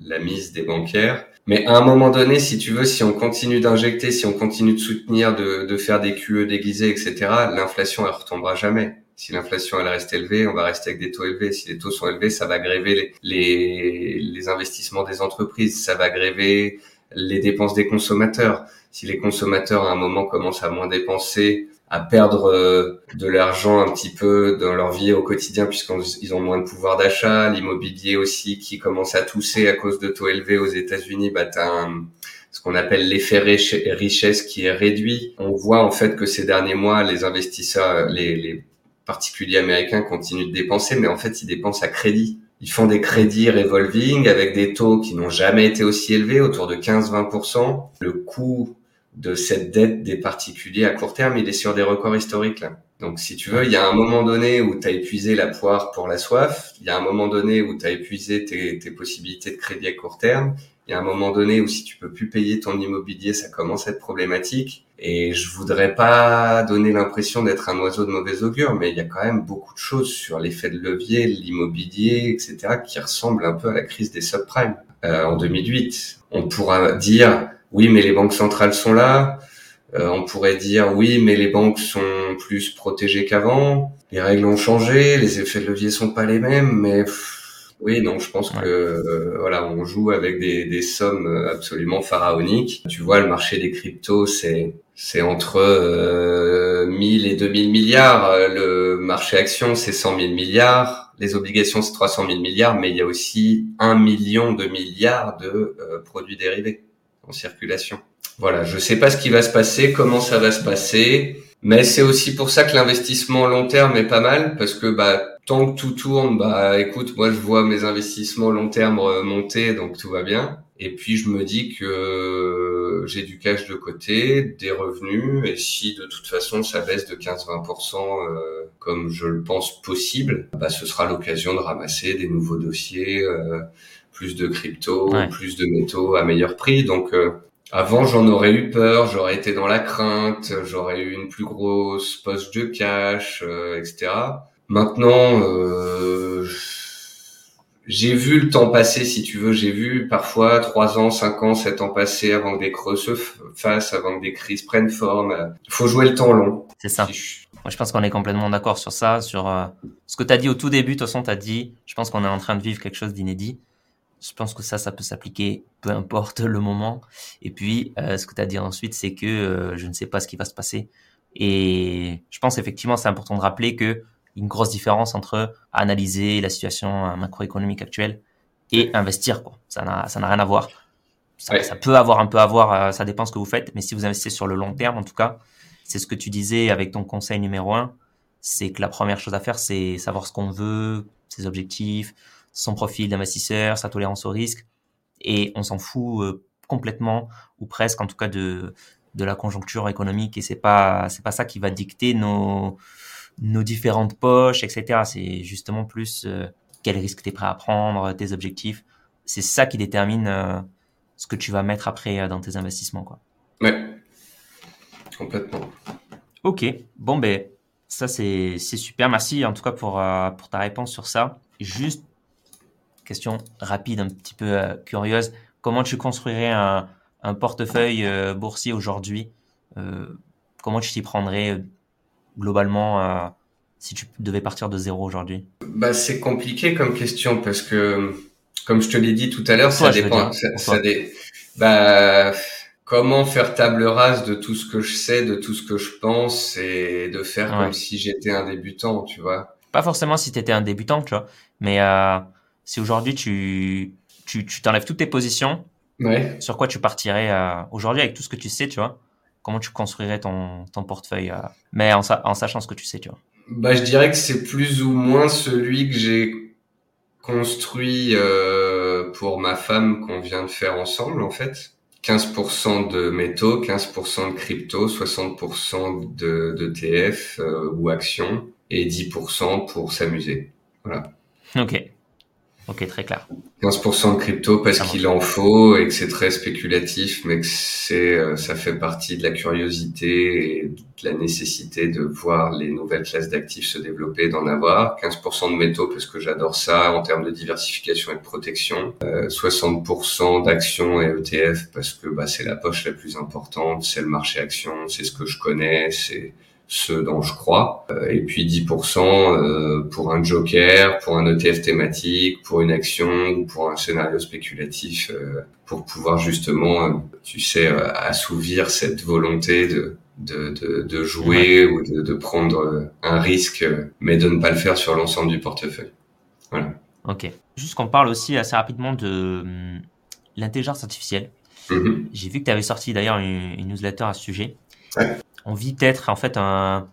la, mise des bancaires. Mais à un moment donné, si tu veux, si on continue d'injecter, si on continue de soutenir, de, de faire des QE déguisés, etc., l'inflation, elle retombera jamais. Si l'inflation elle reste élevée, on va rester avec des taux élevés. Si les taux sont élevés, ça va gréver les, les, les investissements des entreprises, ça va gréver les dépenses des consommateurs. Si les consommateurs à un moment commencent à moins dépenser, à perdre euh, de l'argent un petit peu dans leur vie au quotidien puisqu'ils ont moins de pouvoir d'achat, l'immobilier aussi qui commence à tousser à cause de taux élevés aux États-Unis, bah t'as ce qu'on appelle l'effet richesse qui est réduit. On voit en fait que ces derniers mois, les investisseurs, les, les particuliers américains continuent de dépenser, mais en fait ils dépensent à crédit. Ils font des crédits revolving avec des taux qui n'ont jamais été aussi élevés, autour de 15-20%. Le coût de cette dette des particuliers à court terme, il est sur des records historiques là. Donc si tu veux, il y a un moment donné où tu as épuisé la poire pour la soif, il y a un moment donné où tu as épuisé tes, tes, possibilités de crédit à court terme, il y a un moment donné où si tu peux plus payer ton immobilier, ça commence à être problématique. Et je voudrais pas donner l'impression d'être un oiseau de mauvais augure, mais il y a quand même beaucoup de choses sur l'effet de levier, l'immobilier, etc., qui ressemblent un peu à la crise des subprimes euh, en 2008. On pourra dire oui, mais les banques centrales sont là. Euh, on pourrait dire oui, mais les banques sont plus protégées qu'avant. Les règles ont changé, les effets de levier sont pas les mêmes, mais oui, non, je pense que euh, voilà, on joue avec des, des, sommes absolument pharaoniques. Tu vois, le marché des cryptos, c'est c'est entre euh, 1000 et 2000 milliards. Le marché action, c'est 100 000 milliards. Les obligations, c'est 300 000 milliards, mais il y a aussi un million de milliards de euh, produits dérivés circulation. Voilà, je sais pas ce qui va se passer, comment ça va se passer. Mais c'est aussi pour ça que l'investissement long terme est pas mal parce que bah tant que tout tourne, bah écoute, moi je vois mes investissements long terme monter, donc tout va bien. Et puis je me dis que j'ai du cash de côté, des revenus, et si de toute façon ça baisse de 15-20% euh, comme je le pense possible, bah ce sera l'occasion de ramasser des nouveaux dossiers, euh, plus de crypto, plus de métaux à meilleur prix. Donc euh, avant, j'en aurais eu peur, j'aurais été dans la crainte, j'aurais eu une plus grosse poche de cash, euh, etc. Maintenant, euh, j'ai vu le temps passer, si tu veux. J'ai vu parfois trois ans, cinq ans, sept ans passer avant que des creux se fassent, avant que des crises prennent forme. Il faut jouer le temps long.
C'est ça. Moi, je pense qu'on est complètement d'accord sur ça, sur euh, ce que tu as dit au tout début. De toute façon, tu as dit, je pense qu'on est en train de vivre quelque chose d'inédit je pense que ça, ça peut s'appliquer peu importe le moment. Et puis, euh, ce que tu as dit ensuite, c'est que euh, je ne sais pas ce qui va se passer. Et je pense effectivement, c'est important de rappeler que une grosse différence entre analyser la situation euh, macroéconomique actuelle et investir. Quoi. Ça n'a rien à voir. Ça, ça, peut avoir un peu à voir, ça dépend ce que vous faites. Mais si vous investissez sur le long terme, en tout cas, c'est ce que tu disais avec ton conseil numéro un, c'est que la première chose à faire, c'est savoir ce qu'on veut, ses objectifs, son profil d'investisseur, sa tolérance au risque, et on s'en fout euh, complètement ou presque en tout cas de de la conjoncture économique et c'est pas c'est pas ça qui va dicter nos nos différentes poches etc c'est justement plus euh, quel risque tu es prêt à prendre tes objectifs. C'est ça qui détermine euh, ce que tu vas mettre après dans tes investissements quoi.
Ouais. Complètement.
Ok. Bon ben ça c'est c'est super. Merci en tout cas pour pour ta réponse sur ça. Juste question rapide, un petit peu euh, curieuse. Comment tu construirais un, portefeuille euh, boursier aujourd'hui euh, Comment tu t'y prendrais globalement si tu devais partir de zéro aujourd'hui?
Bah, C'est compliqué comme question parce que, comme je te l'ai dit tout à l'heure, ça dépend. Ça, bah, comment faire table rase de tout ce que je sais, de tout ce que je pense et de faire comme si j'étais un débutant, tu vois?
Pas forcément si tu étais un débutant, tu vois, mais si aujourd'hui tu tu t'enlèves toutes tes positions, sur quoi tu partirais euh, aujourd'hui avec tout ce que tu sais, tu vois? Comment tu construirais ton, ton portefeuille, euh, mais en, en, sachant ce que tu sais, tu vois?
Bah, je dirais que c'est plus ou moins celui que j'ai construit euh, pour ma femme qu'on vient de faire ensemble, en fait. 15% de métaux, 15% de crypto, 60% de, de TF ou actions et 10% pour s'amuser. Voilà.
Ok. Ok, très clair.
15% de crypto parce qu'il en faut et que c'est très spéculatif, mais que c'est, euh, ça fait partie de la curiosité et de la nécessité de voir les nouvelles classes d'actifs se développer, d'en avoir. 15% de métaux parce que j'adore ça en termes de diversification et de protection. 60% euh, d'actions et ETF parce que bah, c'est la poche la plus importante, c'est le marché action, c'est ce que je connais, c'est ce dont je crois, euh, et puis 10% euh, pour un joker, pour un ETF thématique, pour une action ou pour un scénario spéculatif, euh, pour pouvoir justement, tu sais, assouvir cette volonté de de, de, de jouer ou de, de, prendre un risque, mais de ne pas le faire sur l'ensemble du portefeuille. Voilà.
Ok. Juste qu'on parle aussi assez rapidement de hum, l'intelligence artificielle. Mm-hmm. J'ai vu que tu avais sorti d'ailleurs une, une, newsletter à ce sujet. Ouais on vit peut-être en fait un,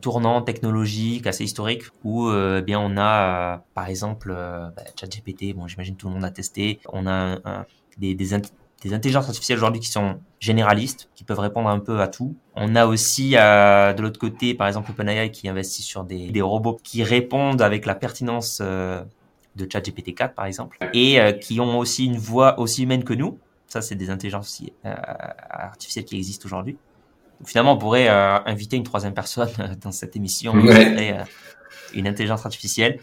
tournant technologique assez historique où euh, eh bien on a euh, par exemple euh, bah, ChatGPT, bon j'imagine tout le monde a testé, on a des, intelligences artificielles aujourd'hui qui sont généralistes, qui peuvent répondre un peu à tout. On a aussi de l'autre côté par exemple OpenAI qui investit sur des, des robots qui répondent avec la pertinence de ChatGPT 4 par exemple et qui ont aussi une voix aussi humaine que nous. Ça c'est des intelligences artificielles qui existent aujourd'hui finalement, on pourrait euh, inviter une troisième personne euh, dans cette émission, euh, une intelligence artificielle.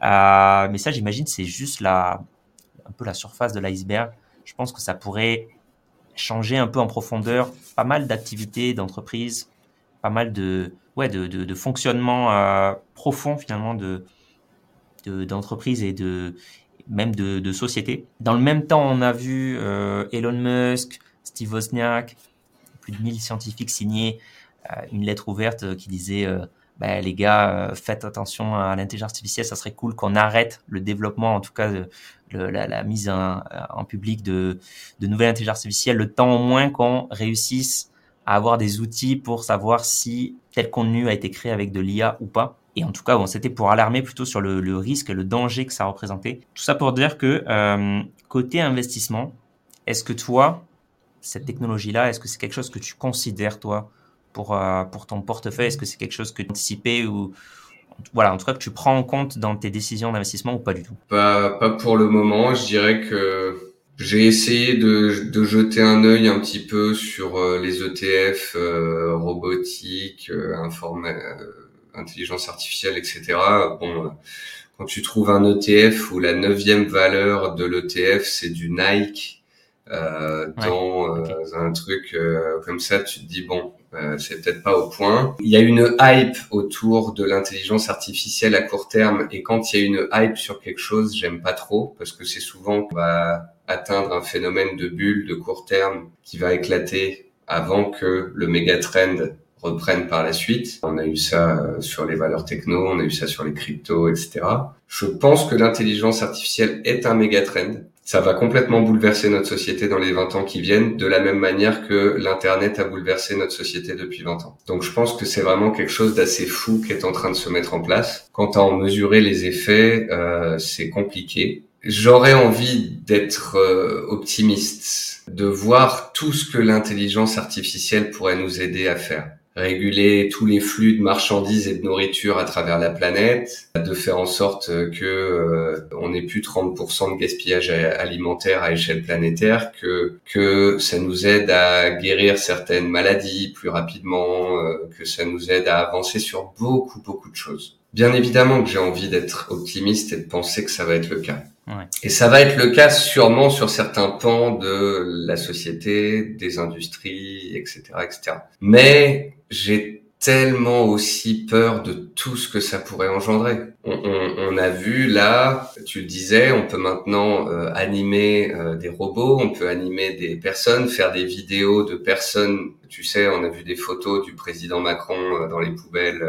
mais ça, j'imagine, c'est juste la, un peu la surface de l'iceberg. Je pense que ça pourrait changer un peu en profondeur pas mal d'activités d'entreprise, pas mal de, ouais, de, de, de fonctionnement profond finalement de d'entreprise et de même de, de société. Dans le même temps, on a vu Elon Musk, Steve Wozniak, plus de 1000 scientifiques signé euh, une lettre ouverte euh, qui disait euh, bah, les gars, faites attention à l'intelligence artificielle, ça serait cool qu'on arrête le développement, en tout cas la, mise en, public de, de nouvelles intelligences artificielles, le temps au moins qu'on réussisse à avoir des outils pour savoir si tel contenu a été créé avec de l'IA ou pas. Et en tout cas, bon, c'était pour alarmer plutôt sur le, risque et le danger que ça représentait. Tout ça pour dire que côté investissement, est-ce que toi, cette technologie-là, est-ce que c'est quelque chose que tu considères toi pour euh, pour ton portefeuille? Est-ce que c'est quelque chose que tu anticipais ou voilà, en tout cas que tu prends en compte dans tes décisions d'investissement ou pas du tout?
Pas pas pour le moment. Je dirais que j'ai essayé de, de, jeter un œil un petit peu sur euh, les ETF, euh, robotique, euh, intelligence artificielle, etc. Bon, quand tu trouves un ETF où la neuvième valeur de l'ETF c'est du Nike dans un truc comme ça, tu te dis bon, c'est peut-être pas au point. Il y a une hype autour de l'intelligence artificielle à court terme et quand il y a une hype sur quelque chose, j'aime pas trop parce que c'est souvent qu'on va atteindre un phénomène de bulle de court terme qui va éclater avant que le méga trend reprenne par la suite. On a eu ça euh, sur les valeurs techno, on a eu ça sur les cryptos, etc. Je pense que l'intelligence artificielle est un méga trend. Ça va complètement bouleverser notre société dans les 20 ans qui viennent, de la même manière que l'Internet a bouleversé notre société depuis 20 ans. Donc je pense que c'est vraiment quelque chose d'assez fou qui est en train de se mettre en place. Quant à en mesurer les effets, euh, c'est compliqué. J'aurais envie d'être euh, optimiste, de voir tout ce que l'intelligence artificielle pourrait nous aider à faire. Réguler tous les flux de marchandises et de nourriture à travers la planète, de faire en sorte que euh, on n'ait plus 30% de gaspillage alimentaire à échelle planétaire, que que ça nous aide à guérir certaines maladies plus rapidement, euh, que ça nous aide à avancer sur beaucoup beaucoup de choses. Bien évidemment que j'ai envie d'être optimiste et de penser que ça va être le cas. Et ça va être le cas sûrement sur certains pans de la société, des industries, etc., etc. Mais j'ai tellement aussi peur de tout ce que ça pourrait engendrer. On, on, on a vu là, tu le disais, on peut maintenant euh, animer euh, des robots, on peut animer des personnes, faire des vidéos de personnes. Tu sais, on a vu des photos du président Macron euh, dans les poubelles,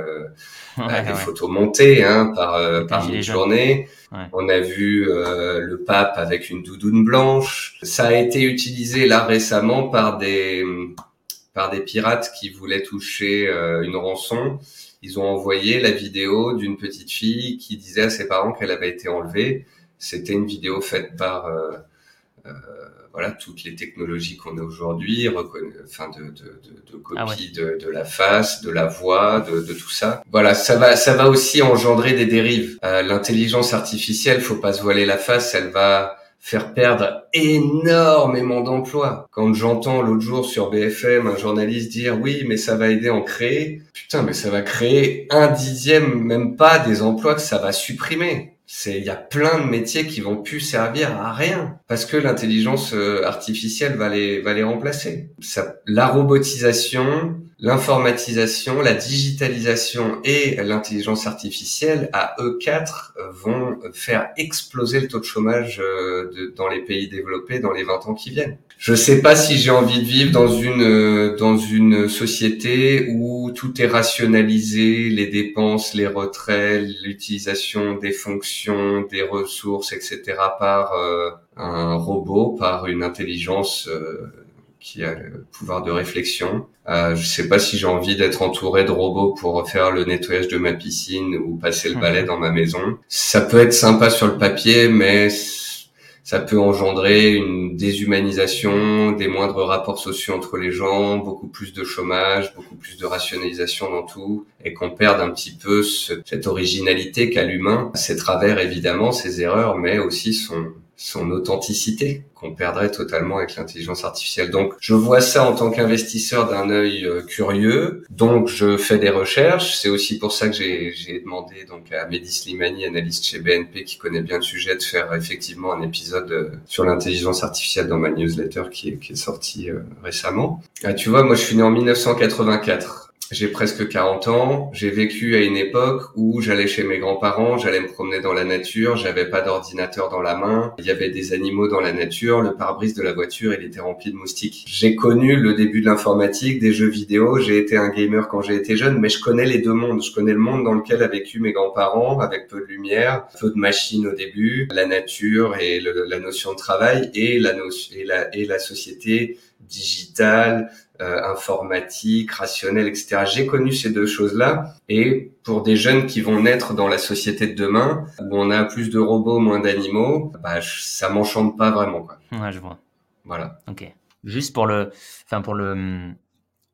des photos montées hein, par par une journée. On a vu le pape avec une doudoune blanche. Ça a été utilisé là récemment par des par des pirates qui voulaient toucher euh, une rançon. Ils ont envoyé la vidéo d'une petite fille qui disait à ses parents qu'elle avait été enlevée. C'était une vidéo faite par euh, euh, voilà toutes les technologies qu'on a aujourd'hui, enfin de, de, de, de ah copie de, de, la face, de la voix, de, de, tout ça. Voilà, ça va ça va aussi engendrer des dérives. L'intelligence artificielle, faut pas se voiler la face, elle va faire perdre énormément d'emplois. Quand j'entends l'autre jour sur BFM un journaliste dire oui, mais ça va aider à en créer, putain, mais ça va créer un dixième, même pas des emplois que ça va supprimer. C'est, il y a plein de métiers qui vont plus servir à rien parce que l'intelligence euh, artificielle va les, va les remplacer. Ça, la robotisation, l'informatisation, la digitalisation et l'intelligence artificielle, à eux quatre, vont faire exploser le taux de chômage euh, dans les pays développés dans les 20 ans qui viennent. Je sais pas si j'ai envie de vivre dans une euh, dans une société où tout est rationalisé, les dépenses, les retraits, l'utilisation des fonctions, des ressources, etc. par euh, un robot, par une intelligence qui a le pouvoir de réflexion. Euh, je sais pas si j'ai envie d'être entouré de robots pour faire le nettoyage de ma piscine ou passer le balai dans ma maison. Ça peut être sympa sur le papier, mais ça peut engendrer une déshumanisation, des moindres rapports sociaux entre les gens, beaucoup plus de chômage, beaucoup plus de rationalisation dans tout, et qu'on perde un petit peu cette originalité qu'a l'humain, ses travers évidemment, ses erreurs, mais aussi son, son authenticité qu'on perdrait totalement avec l'intelligence artificielle. Donc je vois ça en tant qu'investisseur d'un œil euh, curieux. Donc je fais des recherches. C'est aussi pour ça que j'ai demandé donc à Mehdi Slimani, analyste chez BNP qui connaît bien le sujet, de faire effectivement un épisode euh, sur l'intelligence artificielle dans ma newsletter qui est, qui est sortie euh, récemment. Ah, tu vois, moi je suis né en 1984 j'ai presque 40 ans, j'ai vécu à une époque où j'allais chez mes grands-parents, j'allais me promener dans la nature, j'avais pas d'ordinateur dans la main, il y avait des animaux dans la nature, le pare-brise de la voiture, il était rempli de moustiques. J'ai connu le début de l'informatique, des jeux vidéo, j'ai été un gamer quand j'ai été jeune, mais je connais les deux mondes. Je connais le monde dans lequel a vécu mes grands-parents, avec peu de lumière, peu de machines au début, la nature et la notion de travail et la, société digital, euh, informatique, rationnel, etc. J'ai connu ces deux choses-là. Et pour des jeunes qui vont naître dans la société de demain, où on a plus de robots, moins d'animaux, bah, ça m'enchante pas vraiment. Quoi.
Ouais, je vois.
Voilà.
Ok. Juste pour le, enfin pour le,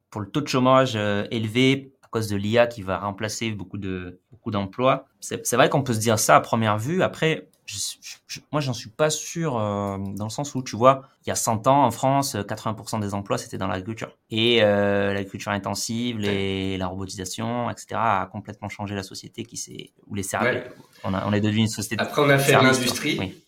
pour le taux de chômage euh, élevé à cause de l'IA qui va remplacer beaucoup de beaucoup d'emplois. C'est vrai qu'on peut se dire ça à première vue. Après, je, moi, j'en suis pas sûr euh, dans le sens où, tu vois, il y a 100 ans en France, 80% des emplois, c'était dans l'agriculture. Et euh, l'agriculture intensive, les, la robotisation, etc., a complètement changé la société qui s'est... Où les services... On, est devenu une société...
Après, on a fait l'industrie. Oui.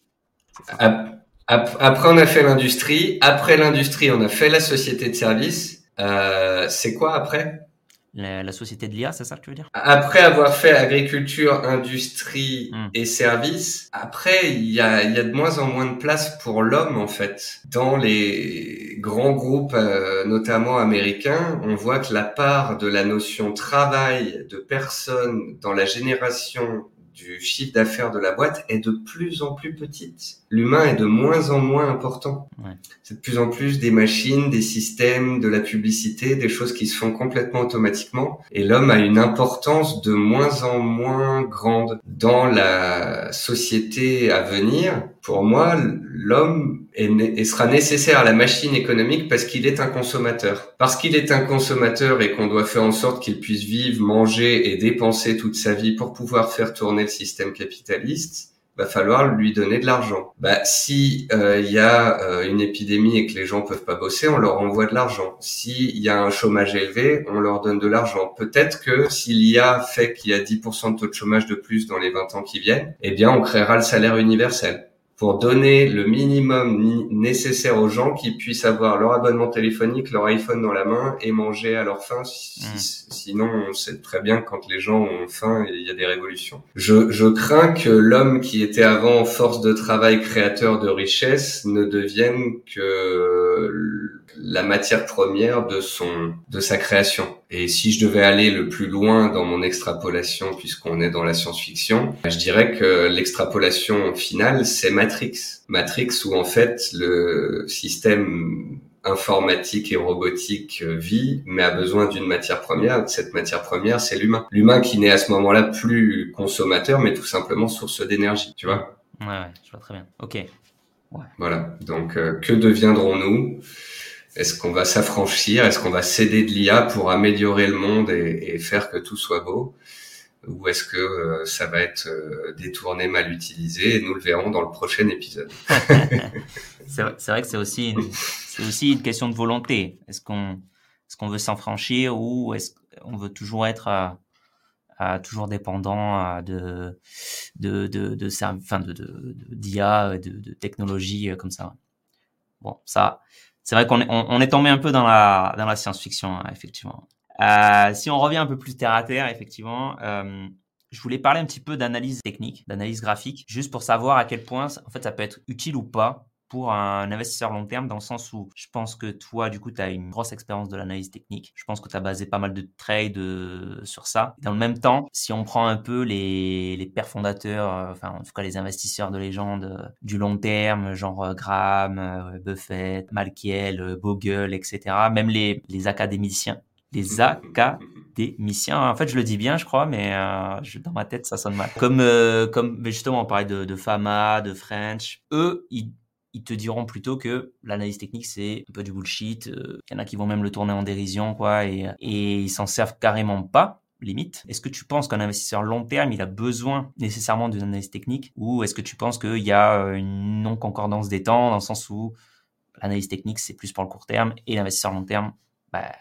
Après, on a fait l'industrie. Après l'industrie, on a fait la société de services. Euh, c'est quoi après?
La, société de l'IA, c'est ça que tu veux dire?
Après avoir fait agriculture, industrie hmm. et services, après il y a, y a de moins en moins de place pour l'homme en fait. Dans les grands groupes, euh, notamment américains, on voit que la part de la notion travail de personnes dans la génération du chiffre d'affaires de la boîte est de plus en plus petite. L'humain est de moins en moins important. C'est de plus en plus des machines, des systèmes, de la publicité, des choses qui se font complètement automatiquement. Et l'homme a une importance de moins en moins grande dans la société à venir. Pour moi, l'homme sera nécessaire à la machine économique parce qu'il est un consommateur. Parce qu'il est un consommateur et qu'on doit faire en sorte qu'il puisse vivre, manger et dépenser toute sa vie pour pouvoir faire tourner le système capitaliste, va falloir lui donner de l'argent. Bah, si il euh, y a euh, une épidémie et que les gens peuvent pas bosser, on leur envoie de l'argent. S'il y a un chômage élevé, on leur donne de l'argent. Peut-être que s'il y a fait qu'il y a 10% de taux de chômage de plus dans les 20 ans qui viennent, eh bien, on créera le salaire universel pour donner le minimum nécessaire aux gens qui puissent avoir leur abonnement téléphonique, leur iPhone dans la main et manger à leur faim. Hmm. Sinon, on sait très bien que quand les gens ont faim, il y a des révolutions. Je, je crains que l'homme qui était avant force de travail créateur de richesse ne devienne que la matière première de son de sa création. Et si je devais aller le plus loin dans mon extrapolation, puisqu'on est dans la science-fiction, je dirais que l'extrapolation finale, c'est Matrix. Matrix où en fait le système informatique et robotique vit, mais a besoin d'une matière première. Cette matière première, c'est l'humain. L'humain qui n'est à ce moment-là plus consommateur, mais tout simplement source d'énergie, tu vois
Ouais, ouais, je vois très bien. Ok.
Ouais. Voilà. Donc, euh, que deviendrons-nous? Est-ce qu'on va s'affranchir? Est-ce qu'on va céder de l'IA pour améliorer le monde et, faire que tout soit beau? Ou est-ce que euh, ça va être euh, détourné, mal utilisé? Et nous le verrons dans le prochain épisode.
c'est vrai que c'est aussi, une, aussi une question de volonté. Est-ce qu'on est veut s'affranchir ou est-ce qu'on veut toujours être toujours dépendant de de de de, d'IA, de, de, technologie euh, comme ça? Bon, ça, c'est vrai qu'on est, on, est tombé un peu dans la, dans la science-fiction, hein, effectivement. Euh, si on revient un peu plus terre à terre, effectivement, euh, je voulais parler un petit peu d'analyse technique, d'analyse graphique, juste pour savoir à quel point, en fait, ça peut être utile ou pas pour un investisseur long terme dans le sens où je pense que toi, du coup, tu as une grosse expérience de l'analyse technique. Je pense que tu as basé pas mal de trades euh, sur ça. Dans le même temps, si on prend un peu les, les pères fondateurs, euh, enfin, en tout cas, les investisseurs de légende euh, du long terme, genre Graham, Buffett, Malkiel, Bogle, etc., même les, les académiciens, les académiciens. En fait, je le dis bien, je crois, mais dans ma tête, ça sonne mal. Comme, comme justement, on parlait de, de Fama, de French. Eux, ils, ils te diront plutôt que l'analyse technique c'est un peu du bullshit. Il euh, y en a qui vont même le tourner en dérision, quoi, et, et ils s'en servent carrément pas limite. Est-ce que tu penses qu'un investisseur long terme, il a besoin nécessairement d'une analyse technique ou est-ce que tu penses qu'il y a euh, une non-concordance des temps dans le sens où l'analyse technique, c'est plus pour le court terme et l'investisseur long terme, bah,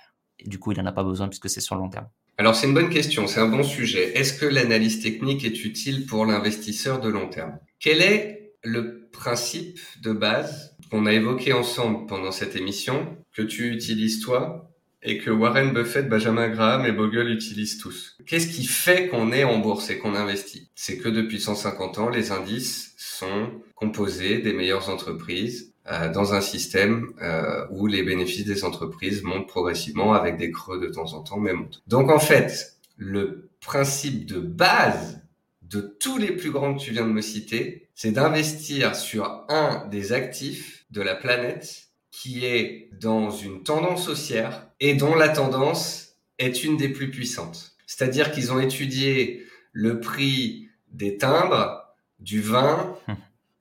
du coup, il n'en a pas besoin puisque c'est sur le long terme?
Alors c'est une bonne question, c'est un bon sujet. Est-ce que l'analyse technique est utile pour l'investisseur de long terme? Quel est le principe de base qu'on a évoqué ensemble pendant cette émission, que tu utilises toi et que Warren Buffett, Benjamin Graham et Bogle utilisent tous. Qu'est-ce qui fait qu'on est en bourse et qu'on investit? C'est que depuis 150 ans, les indices sont composés des meilleures entreprises euh, dans un système euh, où les bénéfices des entreprises montent progressivement avec des creux de temps en temps, mais montent. Donc en fait, le principe de base de tous les plus grands que tu viens de me citer, c'est d'investir sur un des actifs de la planète qui est dans une tendance haussière et dont la tendance est une des plus puissantes. C'est-à-dire qu'ils ont étudié le prix des timbres, du vin,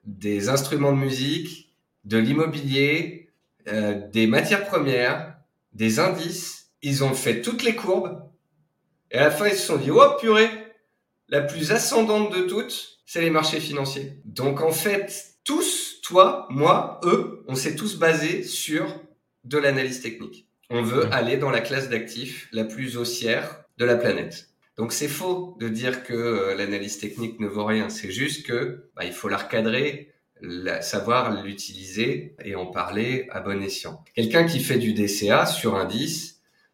des instruments de musique, de l'immobilier, euh, des matières premières, des indices. Ils ont fait toutes les courbes et à la fin ils se sont dit oh purée, la plus ascendante de toutes, c'est les marchés financiers. Donc en fait, tous, toi, moi, eux, on s'est tous basés sur de l'analyse technique. On veut mmh. aller dans la classe d'actifs la plus haussière de la planète. Donc c'est faux de dire que euh, l'analyse technique ne vaut rien. C'est juste que bah, il faut la recadrer, savoir l'utiliser et en parler à bon escient. Quelqu'un qui fait du DCA sur un 10,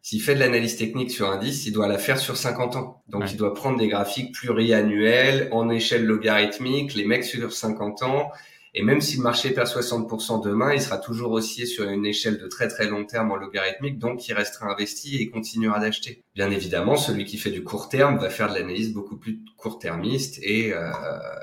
s'il fait de l'analyse technique sur un 10, il doit la faire sur 50 ans. Donc il doit prendre des graphiques pluriannuels en échelle logarithmique, les mecs sur 50 ans et même si le marché perd 60% demain, il sera toujours haussier sur une échelle de très très long terme en logarithmique, donc il restera investi et continuera d'acheter. Bien évidemment, celui qui fait du court terme va faire de l'analyse beaucoup plus court-termiste et, euh,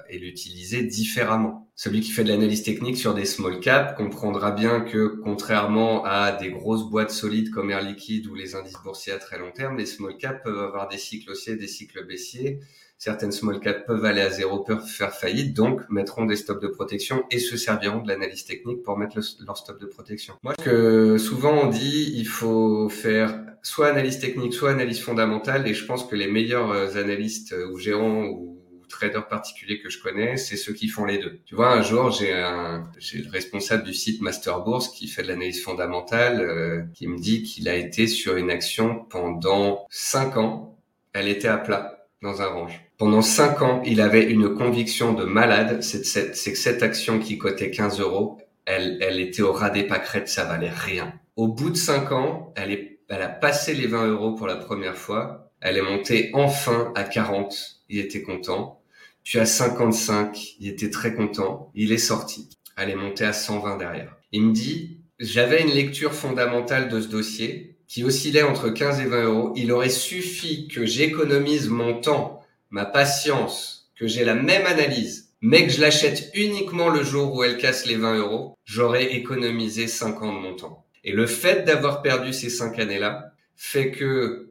et l'utiliser différemment. Celui qui fait de l'analyse technique sur des small caps comprendra bien que contrairement à des grosses boîtes solides comme Air Liquide ou les indices boursiers à très long terme, les small caps peuvent avoir des cycles haussiers, des cycles baissiers certaines small caps peuvent aller à zéro, peuvent faire faillite, donc mettront des stops de protection et se serviront de l'analyse technique pour mettre leur stop de protection. Moi, que souvent on dit, il faut faire soit analyse technique, soit analyse fondamentale, et je pense que les meilleurs euh, analystes euh, ou gérants ou traders particuliers que je connais, c'est ceux qui font les deux. Tu vois, un jour, j'ai un, j'ai le responsable du site Master Bourse qui fait de l'analyse fondamentale, euh, qui me dit qu'il a été sur une action pendant cinq ans. Elle était à plat dans un range. Pendant cinq ans, il avait une conviction de malade, c'est que cette action qui cotait 15 euros, elle, elle était au ras des pâquerettes, ça valait rien. Au bout de cinq ans, elle, est, elle a passé les 20 euros pour la première fois. Elle est montée enfin à 40. Il était content. Puis à 55, il était très content. Il est sorti. Elle est montée à 120 derrière. Il me dit, j'avais une lecture fondamentale de ce dossier qui oscillait entre 15 et 20 euros. Il aurait suffi que j'économise mon temps ma patience, que j'ai la même analyse, mais que je l'achète uniquement le jour où elle casse les 20 euros, j'aurais économisé 5 ans de mon temps. Et le fait d'avoir perdu ces 5 années-là fait que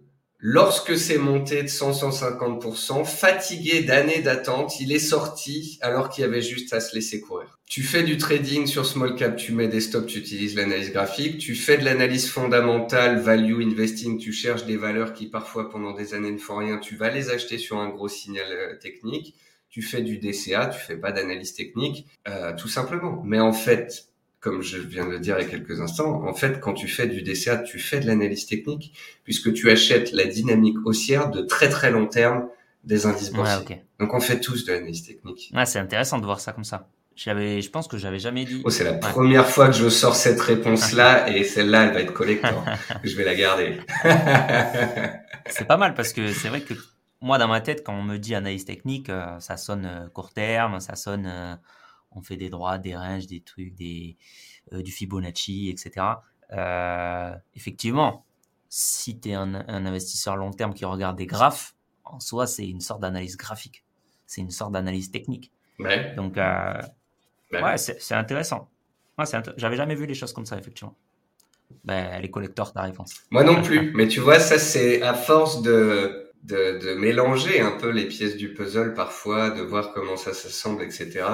lorsque c'est monté de 100-150%, fatigué d'années d'attente, il est sorti alors qu'il y avait juste à se laisser courir. Tu fais du trading sur small cap, tu mets des stops, tu utilises l'analyse graphique, tu fais de l'analyse fondamentale, value investing, tu cherches des valeurs qui parfois pendant des années ne font rien, tu vas les acheter sur un gros signal euh, technique, tu fais du DCA, tu fais pas d'analyse technique, euh, tout simplement. Mais en fait, comme je viens de le dire il y a quelques instants, en fait, quand tu fais du DCA, tu fais de l'analyse technique, puisque tu achètes la dynamique haussière de très très long terme des indices boursiers. Donc on fait tous de l'analyse technique.
Ouais, c'est intéressant de voir ça comme ça. J'avais, je pense que j'avais jamais dit.
Oh, c'est la première fois que je sors cette réponse-là et celle-là, elle va être collector. je vais la garder.
c'est pas mal parce que c'est vrai que moi, dans ma tête, quand on me dit analyse technique, euh, ça sonne euh, court terme, ça sonne euh, on fait des droits, des ranges, des trucs, des, euh, du Fibonacci, etc. Euh, effectivement, si tu es un, investisseur long terme qui regarde des graphes, en soi, c'est une sorte d'analyse graphique. C'est une sorte d'analyse technique. Donc, euh, ouais, c'est intéressant. Ouais, J'avais jamais vu les choses comme ça, effectivement. Ben, les collecteurs, ta réponse.
Moi non plus. Mais tu vois, ça, c'est à force de, de, de, mélanger un peu les pièces du puzzle parfois, de voir comment ça s'assemble, etc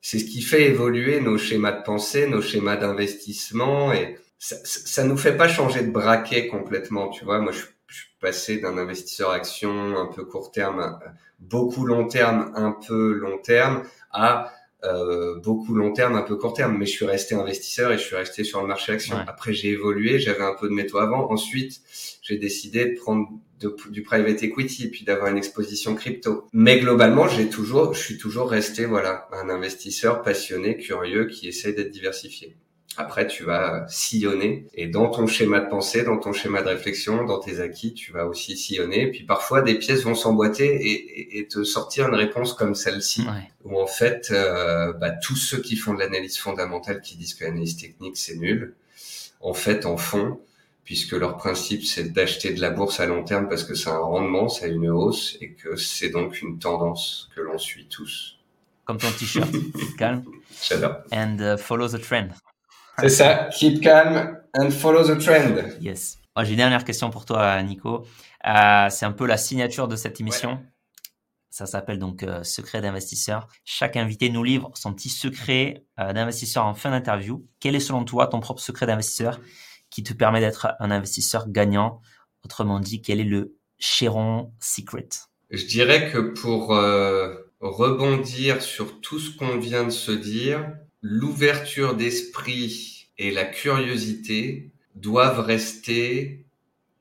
c'est ce qui fait évoluer nos schémas de pensée, nos schémas d'investissement et ça, ça nous fait pas changer de braquet complètement, tu vois. Moi, je, suis passé d'un investisseur action un peu court terme, beaucoup long terme, un peu long terme, à euh, beaucoup long terme, un peu court terme. Mais je suis resté investisseur et je suis resté sur le marché action. Après, j'ai évolué, j'avais un peu de métaux avant. Ensuite, j'ai décidé de prendre du private equity et puis d'avoir une exposition crypto. Mais globalement, j'ai toujours, je suis toujours resté voilà un investisseur passionné, curieux, qui essaie d'être diversifié. Après, tu vas sillonner et dans ton schéma de pensée, dans ton schéma de réflexion, dans tes acquis, tu vas aussi sillonner. Et puis parfois, des pièces vont s'emboîter et, et, te sortir une réponse comme celle-ci, où en fait, euh, bah, tous ceux qui font de l'analyse fondamentale, qui disent que l'analyse technique c'est nul, en fait, en font puisque leur principe c'est d'acheter de la bourse à long terme parce que c'est un rendement, c'est une hausse et que c'est donc une tendance que l'on suit tous.
Comme ton t-shirt, calme.
J'adore.
And uh, follow the trend.
C'est ça. Keep calm and follow the trend.
Yes. Oh, j'ai une dernière question pour toi, Nico. Euh, c'est un peu la signature de cette émission. Ça s'appelle donc euh, Secret d'investisseur. Chaque invité nous livre son petit secret euh, d'investisseur en fin d'interview. Quel est selon toi ton propre secret d'investisseur qui te permet d'être un investisseur gagnant? Autrement dit, quel est le Chéron Secret?
Je dirais que pour rebondir sur tout ce qu'on vient de se dire, l'ouverture d'esprit et la curiosité doivent rester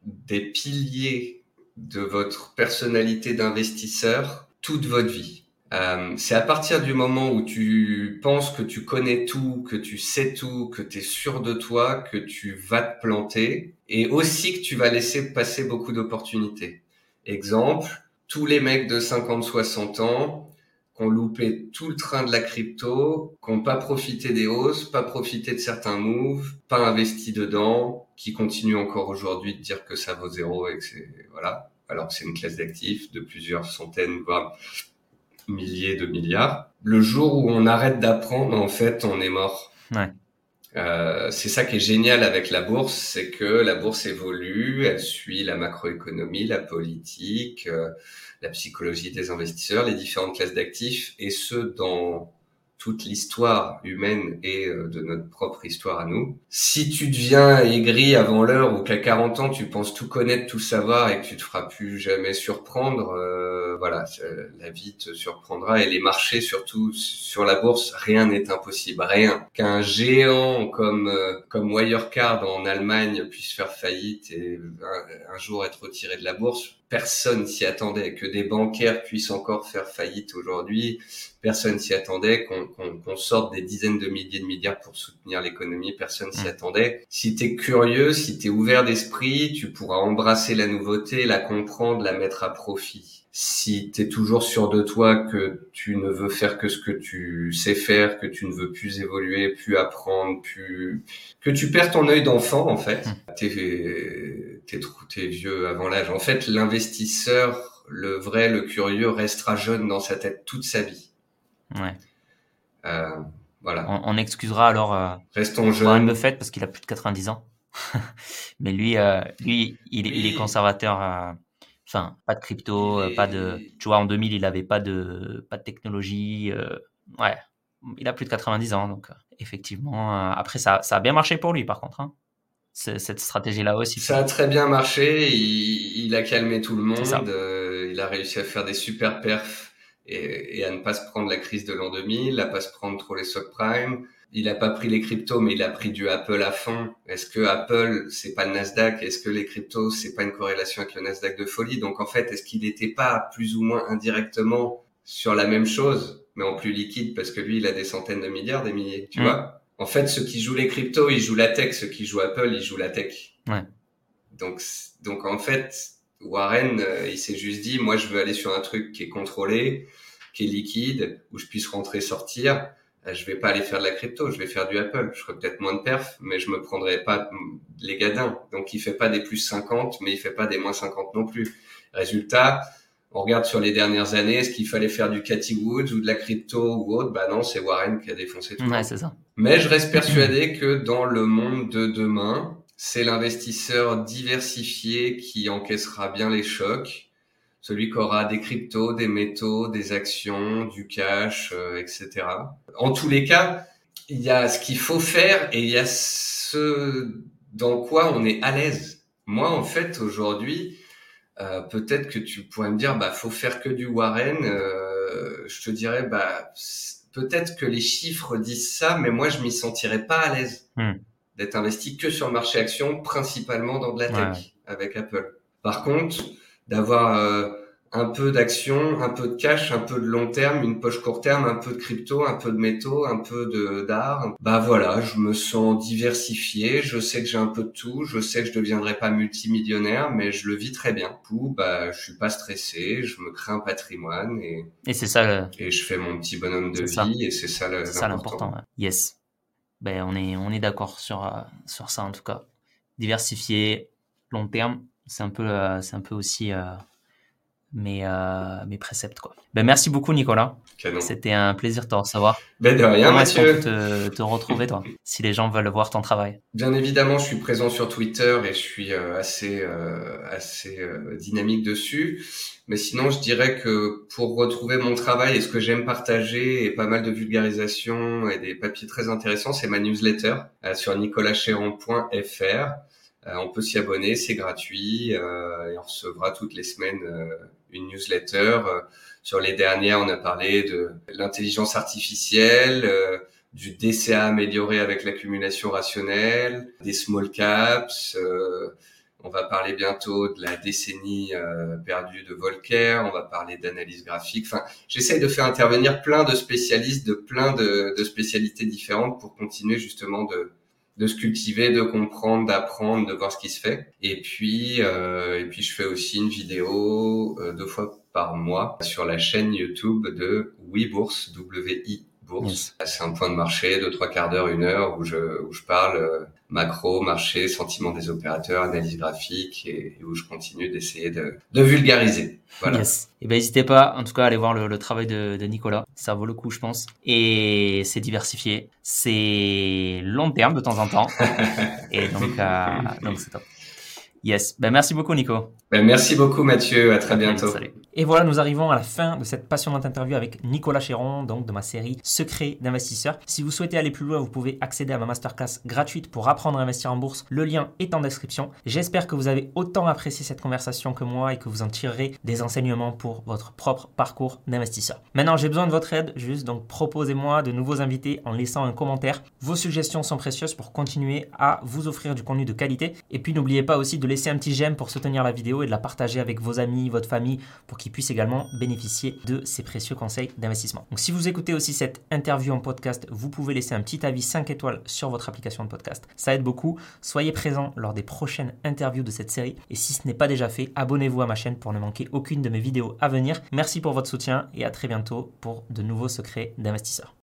des piliers de votre personnalité d'investisseur toute votre vie. Euh, c'est à partir du moment où tu penses que tu connais tout, que tu sais tout, que tu es sûr de toi, que tu vas te planter et aussi que tu vas laisser passer beaucoup d'opportunités. Exemple, tous les mecs de 50-60 ans ont loupé tout le train de la crypto, qui n'ont pas profité des hausses, pas profité de certains moves, pas investi dedans, qui continuent encore aujourd'hui de dire que ça vaut zéro et que c'est voilà, alors que c'est une classe d'actifs de plusieurs centaines voire milliers de milliards. Le jour où on arrête d'apprendre, en fait, on est mort. Ouais. Euh, c'est ça qui est génial avec la bourse, c'est que la bourse évolue, elle suit la macroéconomie, la politique, euh, la psychologie des investisseurs, les différentes classes d'actifs, et ce dans toute l'histoire humaine et euh, de notre propre histoire à nous. Si tu deviens aigri avant l'heure ou qu'à 40 ans tu penses tout connaître, tout savoir et que tu te feras plus jamais surprendre, euh, voilà, la vie te surprendra et les marchés surtout sur la bourse, rien n'est impossible, rien. Qu'un géant comme euh, comme Wirecard en Allemagne puisse faire faillite et un jour être retiré de la bourse, personne s'y attendait. Que des bancaires puissent encore faire faillite aujourd'hui, personne s'y attendait. Qu'on sorte des dizaines de milliers de milliards pour soutenir l'économie, personne s'y mm. attendait. Si tu es curieux, si tu es ouvert d'esprit, tu pourras embrasser la nouveauté, la comprendre, la mettre à profit si tu es toujours sûr de toi que tu ne veux faire que ce que tu sais faire, que tu ne veux plus évoluer, plus apprendre, plus que tu perds ton œil d'enfant en fait, mmh. t'es t'es t'es vieux avant l'âge. En fait, l'investisseur, le vrai, le curieux restera jeune dans sa tête toute sa vie.
Ouais. Euh, voilà. On, excusera alors. Euh,
Restons jeunes. Warren
Buffett parce qu'il a plus de 90 ans. Mais lui, euh, lui, il, il, est conservateur. Enfin, pas de crypto, euh, pas de. Tu vois, en 2000, il avait pas de, pas de technologie. Euh, ouais, il a plus de 90 ans, donc euh, effectivement. après, ça, ça a bien marché pour lui, par contre. Hein. Cette stratégie-là aussi.
Ça a très bien marché. Il, a calmé tout le monde. il a réussi à faire des super perfs et, et, à ne pas se prendre la crise de l'an 2000, à pas se prendre trop les subprimes il a pas pris les cryptos, mais il a pris du Apple à fond. Est-ce que Apple, c'est pas le Nasdaq? Est-ce que les cryptos, c'est pas une corrélation avec le Nasdaq de folie? Donc en fait, est-ce qu'il n'était pas plus ou moins indirectement sur la même chose, mais en plus liquide parce que lui, il a des centaines de milliards, des milliers, tu vois? En fait, ceux qui jouent les cryptos, ils jouent la tech. Ceux qui jouent Apple, ils jouent la tech. Ouais. Donc, donc en fait, Warren, euh, il s'est juste dit, moi, je veux aller sur un truc qui est contrôlé, qui est liquide, où je puisse rentrer, sortir je vais pas aller faire de la crypto, je vais faire du Apple. Je ferai peut-être moins de perf, mais je me prendrai pas les gadins. Donc il fait pas des plus 50, mais il fait pas des moins 50 non plus. Résultat, on regarde sur les dernières années, est-ce qu'il fallait faire du Cathy Woods ou de la crypto ou autre? Bah non, c'est Warren qui a défoncé tout.
Ouais, c'est ça.
Mais je reste persuadé que dans le monde de demain, c'est l'investisseur diversifié qui encaissera bien les chocs celui qui aura des cryptos, des métaux, des actions, du cash, euh, etc. En tous les cas, il y a ce qu'il faut faire et il y a ce dans quoi on est à l'aise. Moi, en fait, aujourd'hui, euh, peut-être que tu pourrais me dire, bah, faut faire que du Warren. Euh, je te dirais, bah, peut-être que les chiffres disent ça, mais moi, je m'y sentirais pas à l'aise hmm. d'être investi que sur le marché action, principalement dans de la tech avec Apple. Par contre, d'avoir euh, un peu d'action, un peu de cash, un peu de long terme, une poche court terme, un peu de crypto, un peu de métaux, un peu de d'art. Bah voilà, je me sens diversifié, je sais que j'ai un peu de tout, je sais que je deviendrai pas multimillionnaire, mais je le vis très bien. Du coup, bah je suis pas stressé, je me crée un patrimoine et
et c'est ça
et je fais mon petit bonhomme de vie et c'est ça l'important.
Yes. Ben on est on est d'accord sur euh, sur ça en tout cas. Diversifié, long terme c'est un peu, euh, c'est un peu aussi euh, mes, mes préceptes. Quoi. Ben, merci beaucoup, Nicolas. C'était un plaisir de te recevoir.
Ben de rien, Mathieu.
Est-ce te, te, retrouver, toi, si les gens veulent voir ton travail?
Bien évidemment, je suis présent sur Twitter et je suis assez, assez dynamique dessus. Mais sinon, je dirais que pour retrouver mon travail et ce que j'aime partager et pas mal de vulgarisation et des papiers très intéressants, c'est ma newsletter sur nicolaschéron.fr. Euh, on peut s'y abonner, c'est gratuit euh, et on recevra toutes les semaines euh, une newsletter. Sur les dernières, on a parlé de l'intelligence artificielle, du DCA amélioré avec l'accumulation rationnelle, des small caps. on va parler bientôt de la décennie perdue de Volcker. On va parler d'analyse graphique. Enfin, j'essaye de faire intervenir plein de spécialistes de plein de, de spécialités différentes pour continuer justement de, de se cultiver, de comprendre, d'apprendre, de voir ce qui se fait. Et puis, euh, et puis je fais aussi une vidéo euh, deux fois par mois sur la chaîne YouTube de WeBourse, W-I bourse. C'est un point de marché de trois quarts d'heure, une heure où je, où je parle euh, macro, marché, sentiment des opérateurs, analyse graphique et, où je continue d'essayer de, de, vulgariser. Voilà.
Yes. Et eh ben n'hésitez pas, en tout cas, à aller voir le, le travail de, de, Nicolas. Ça vaut le coup, je pense. Et c'est diversifié. C'est long terme de temps en temps. et donc, euh, donc c'est top. Yes. Ben, merci beaucoup, Nico.
Ben, merci beaucoup, Mathieu. À très bientôt.
Salut. Et voilà, nous arrivons à la fin de cette passionnante interview avec Nicolas Chéron, donc de ma série Secrets d'investisseurs. Si vous souhaitez aller plus loin, vous pouvez accéder à ma masterclass gratuite pour apprendre à investir en bourse. Le lien est en description. J'espère que vous avez autant apprécié cette conversation que moi et que vous en tirerez des enseignements pour votre propre parcours d'investisseur. Maintenant, j'ai besoin de votre aide, juste donc proposez-moi de nouveaux invités en laissant un commentaire. Vos suggestions sont précieuses pour continuer à vous offrir du contenu de qualité. Et puis n'oubliez pas aussi de laisser un petit j'aime pour soutenir la et de la partager avec vos amis, votre famille, pour qu'ils puissent également bénéficier de ces précieux conseils d'investissement. Donc si vous écoutez aussi cette interview en podcast, vous pouvez laisser un petit avis 5 étoiles sur votre application de podcast. Ça aide beaucoup. Soyez présents lors des prochaines interviews de cette série. Et si ce n'est pas déjà fait, abonnez-vous à ma chaîne pour ne manquer aucune de mes vidéos à venir. Merci pour votre soutien et à très bientôt pour de nouveaux secrets d'investisseurs.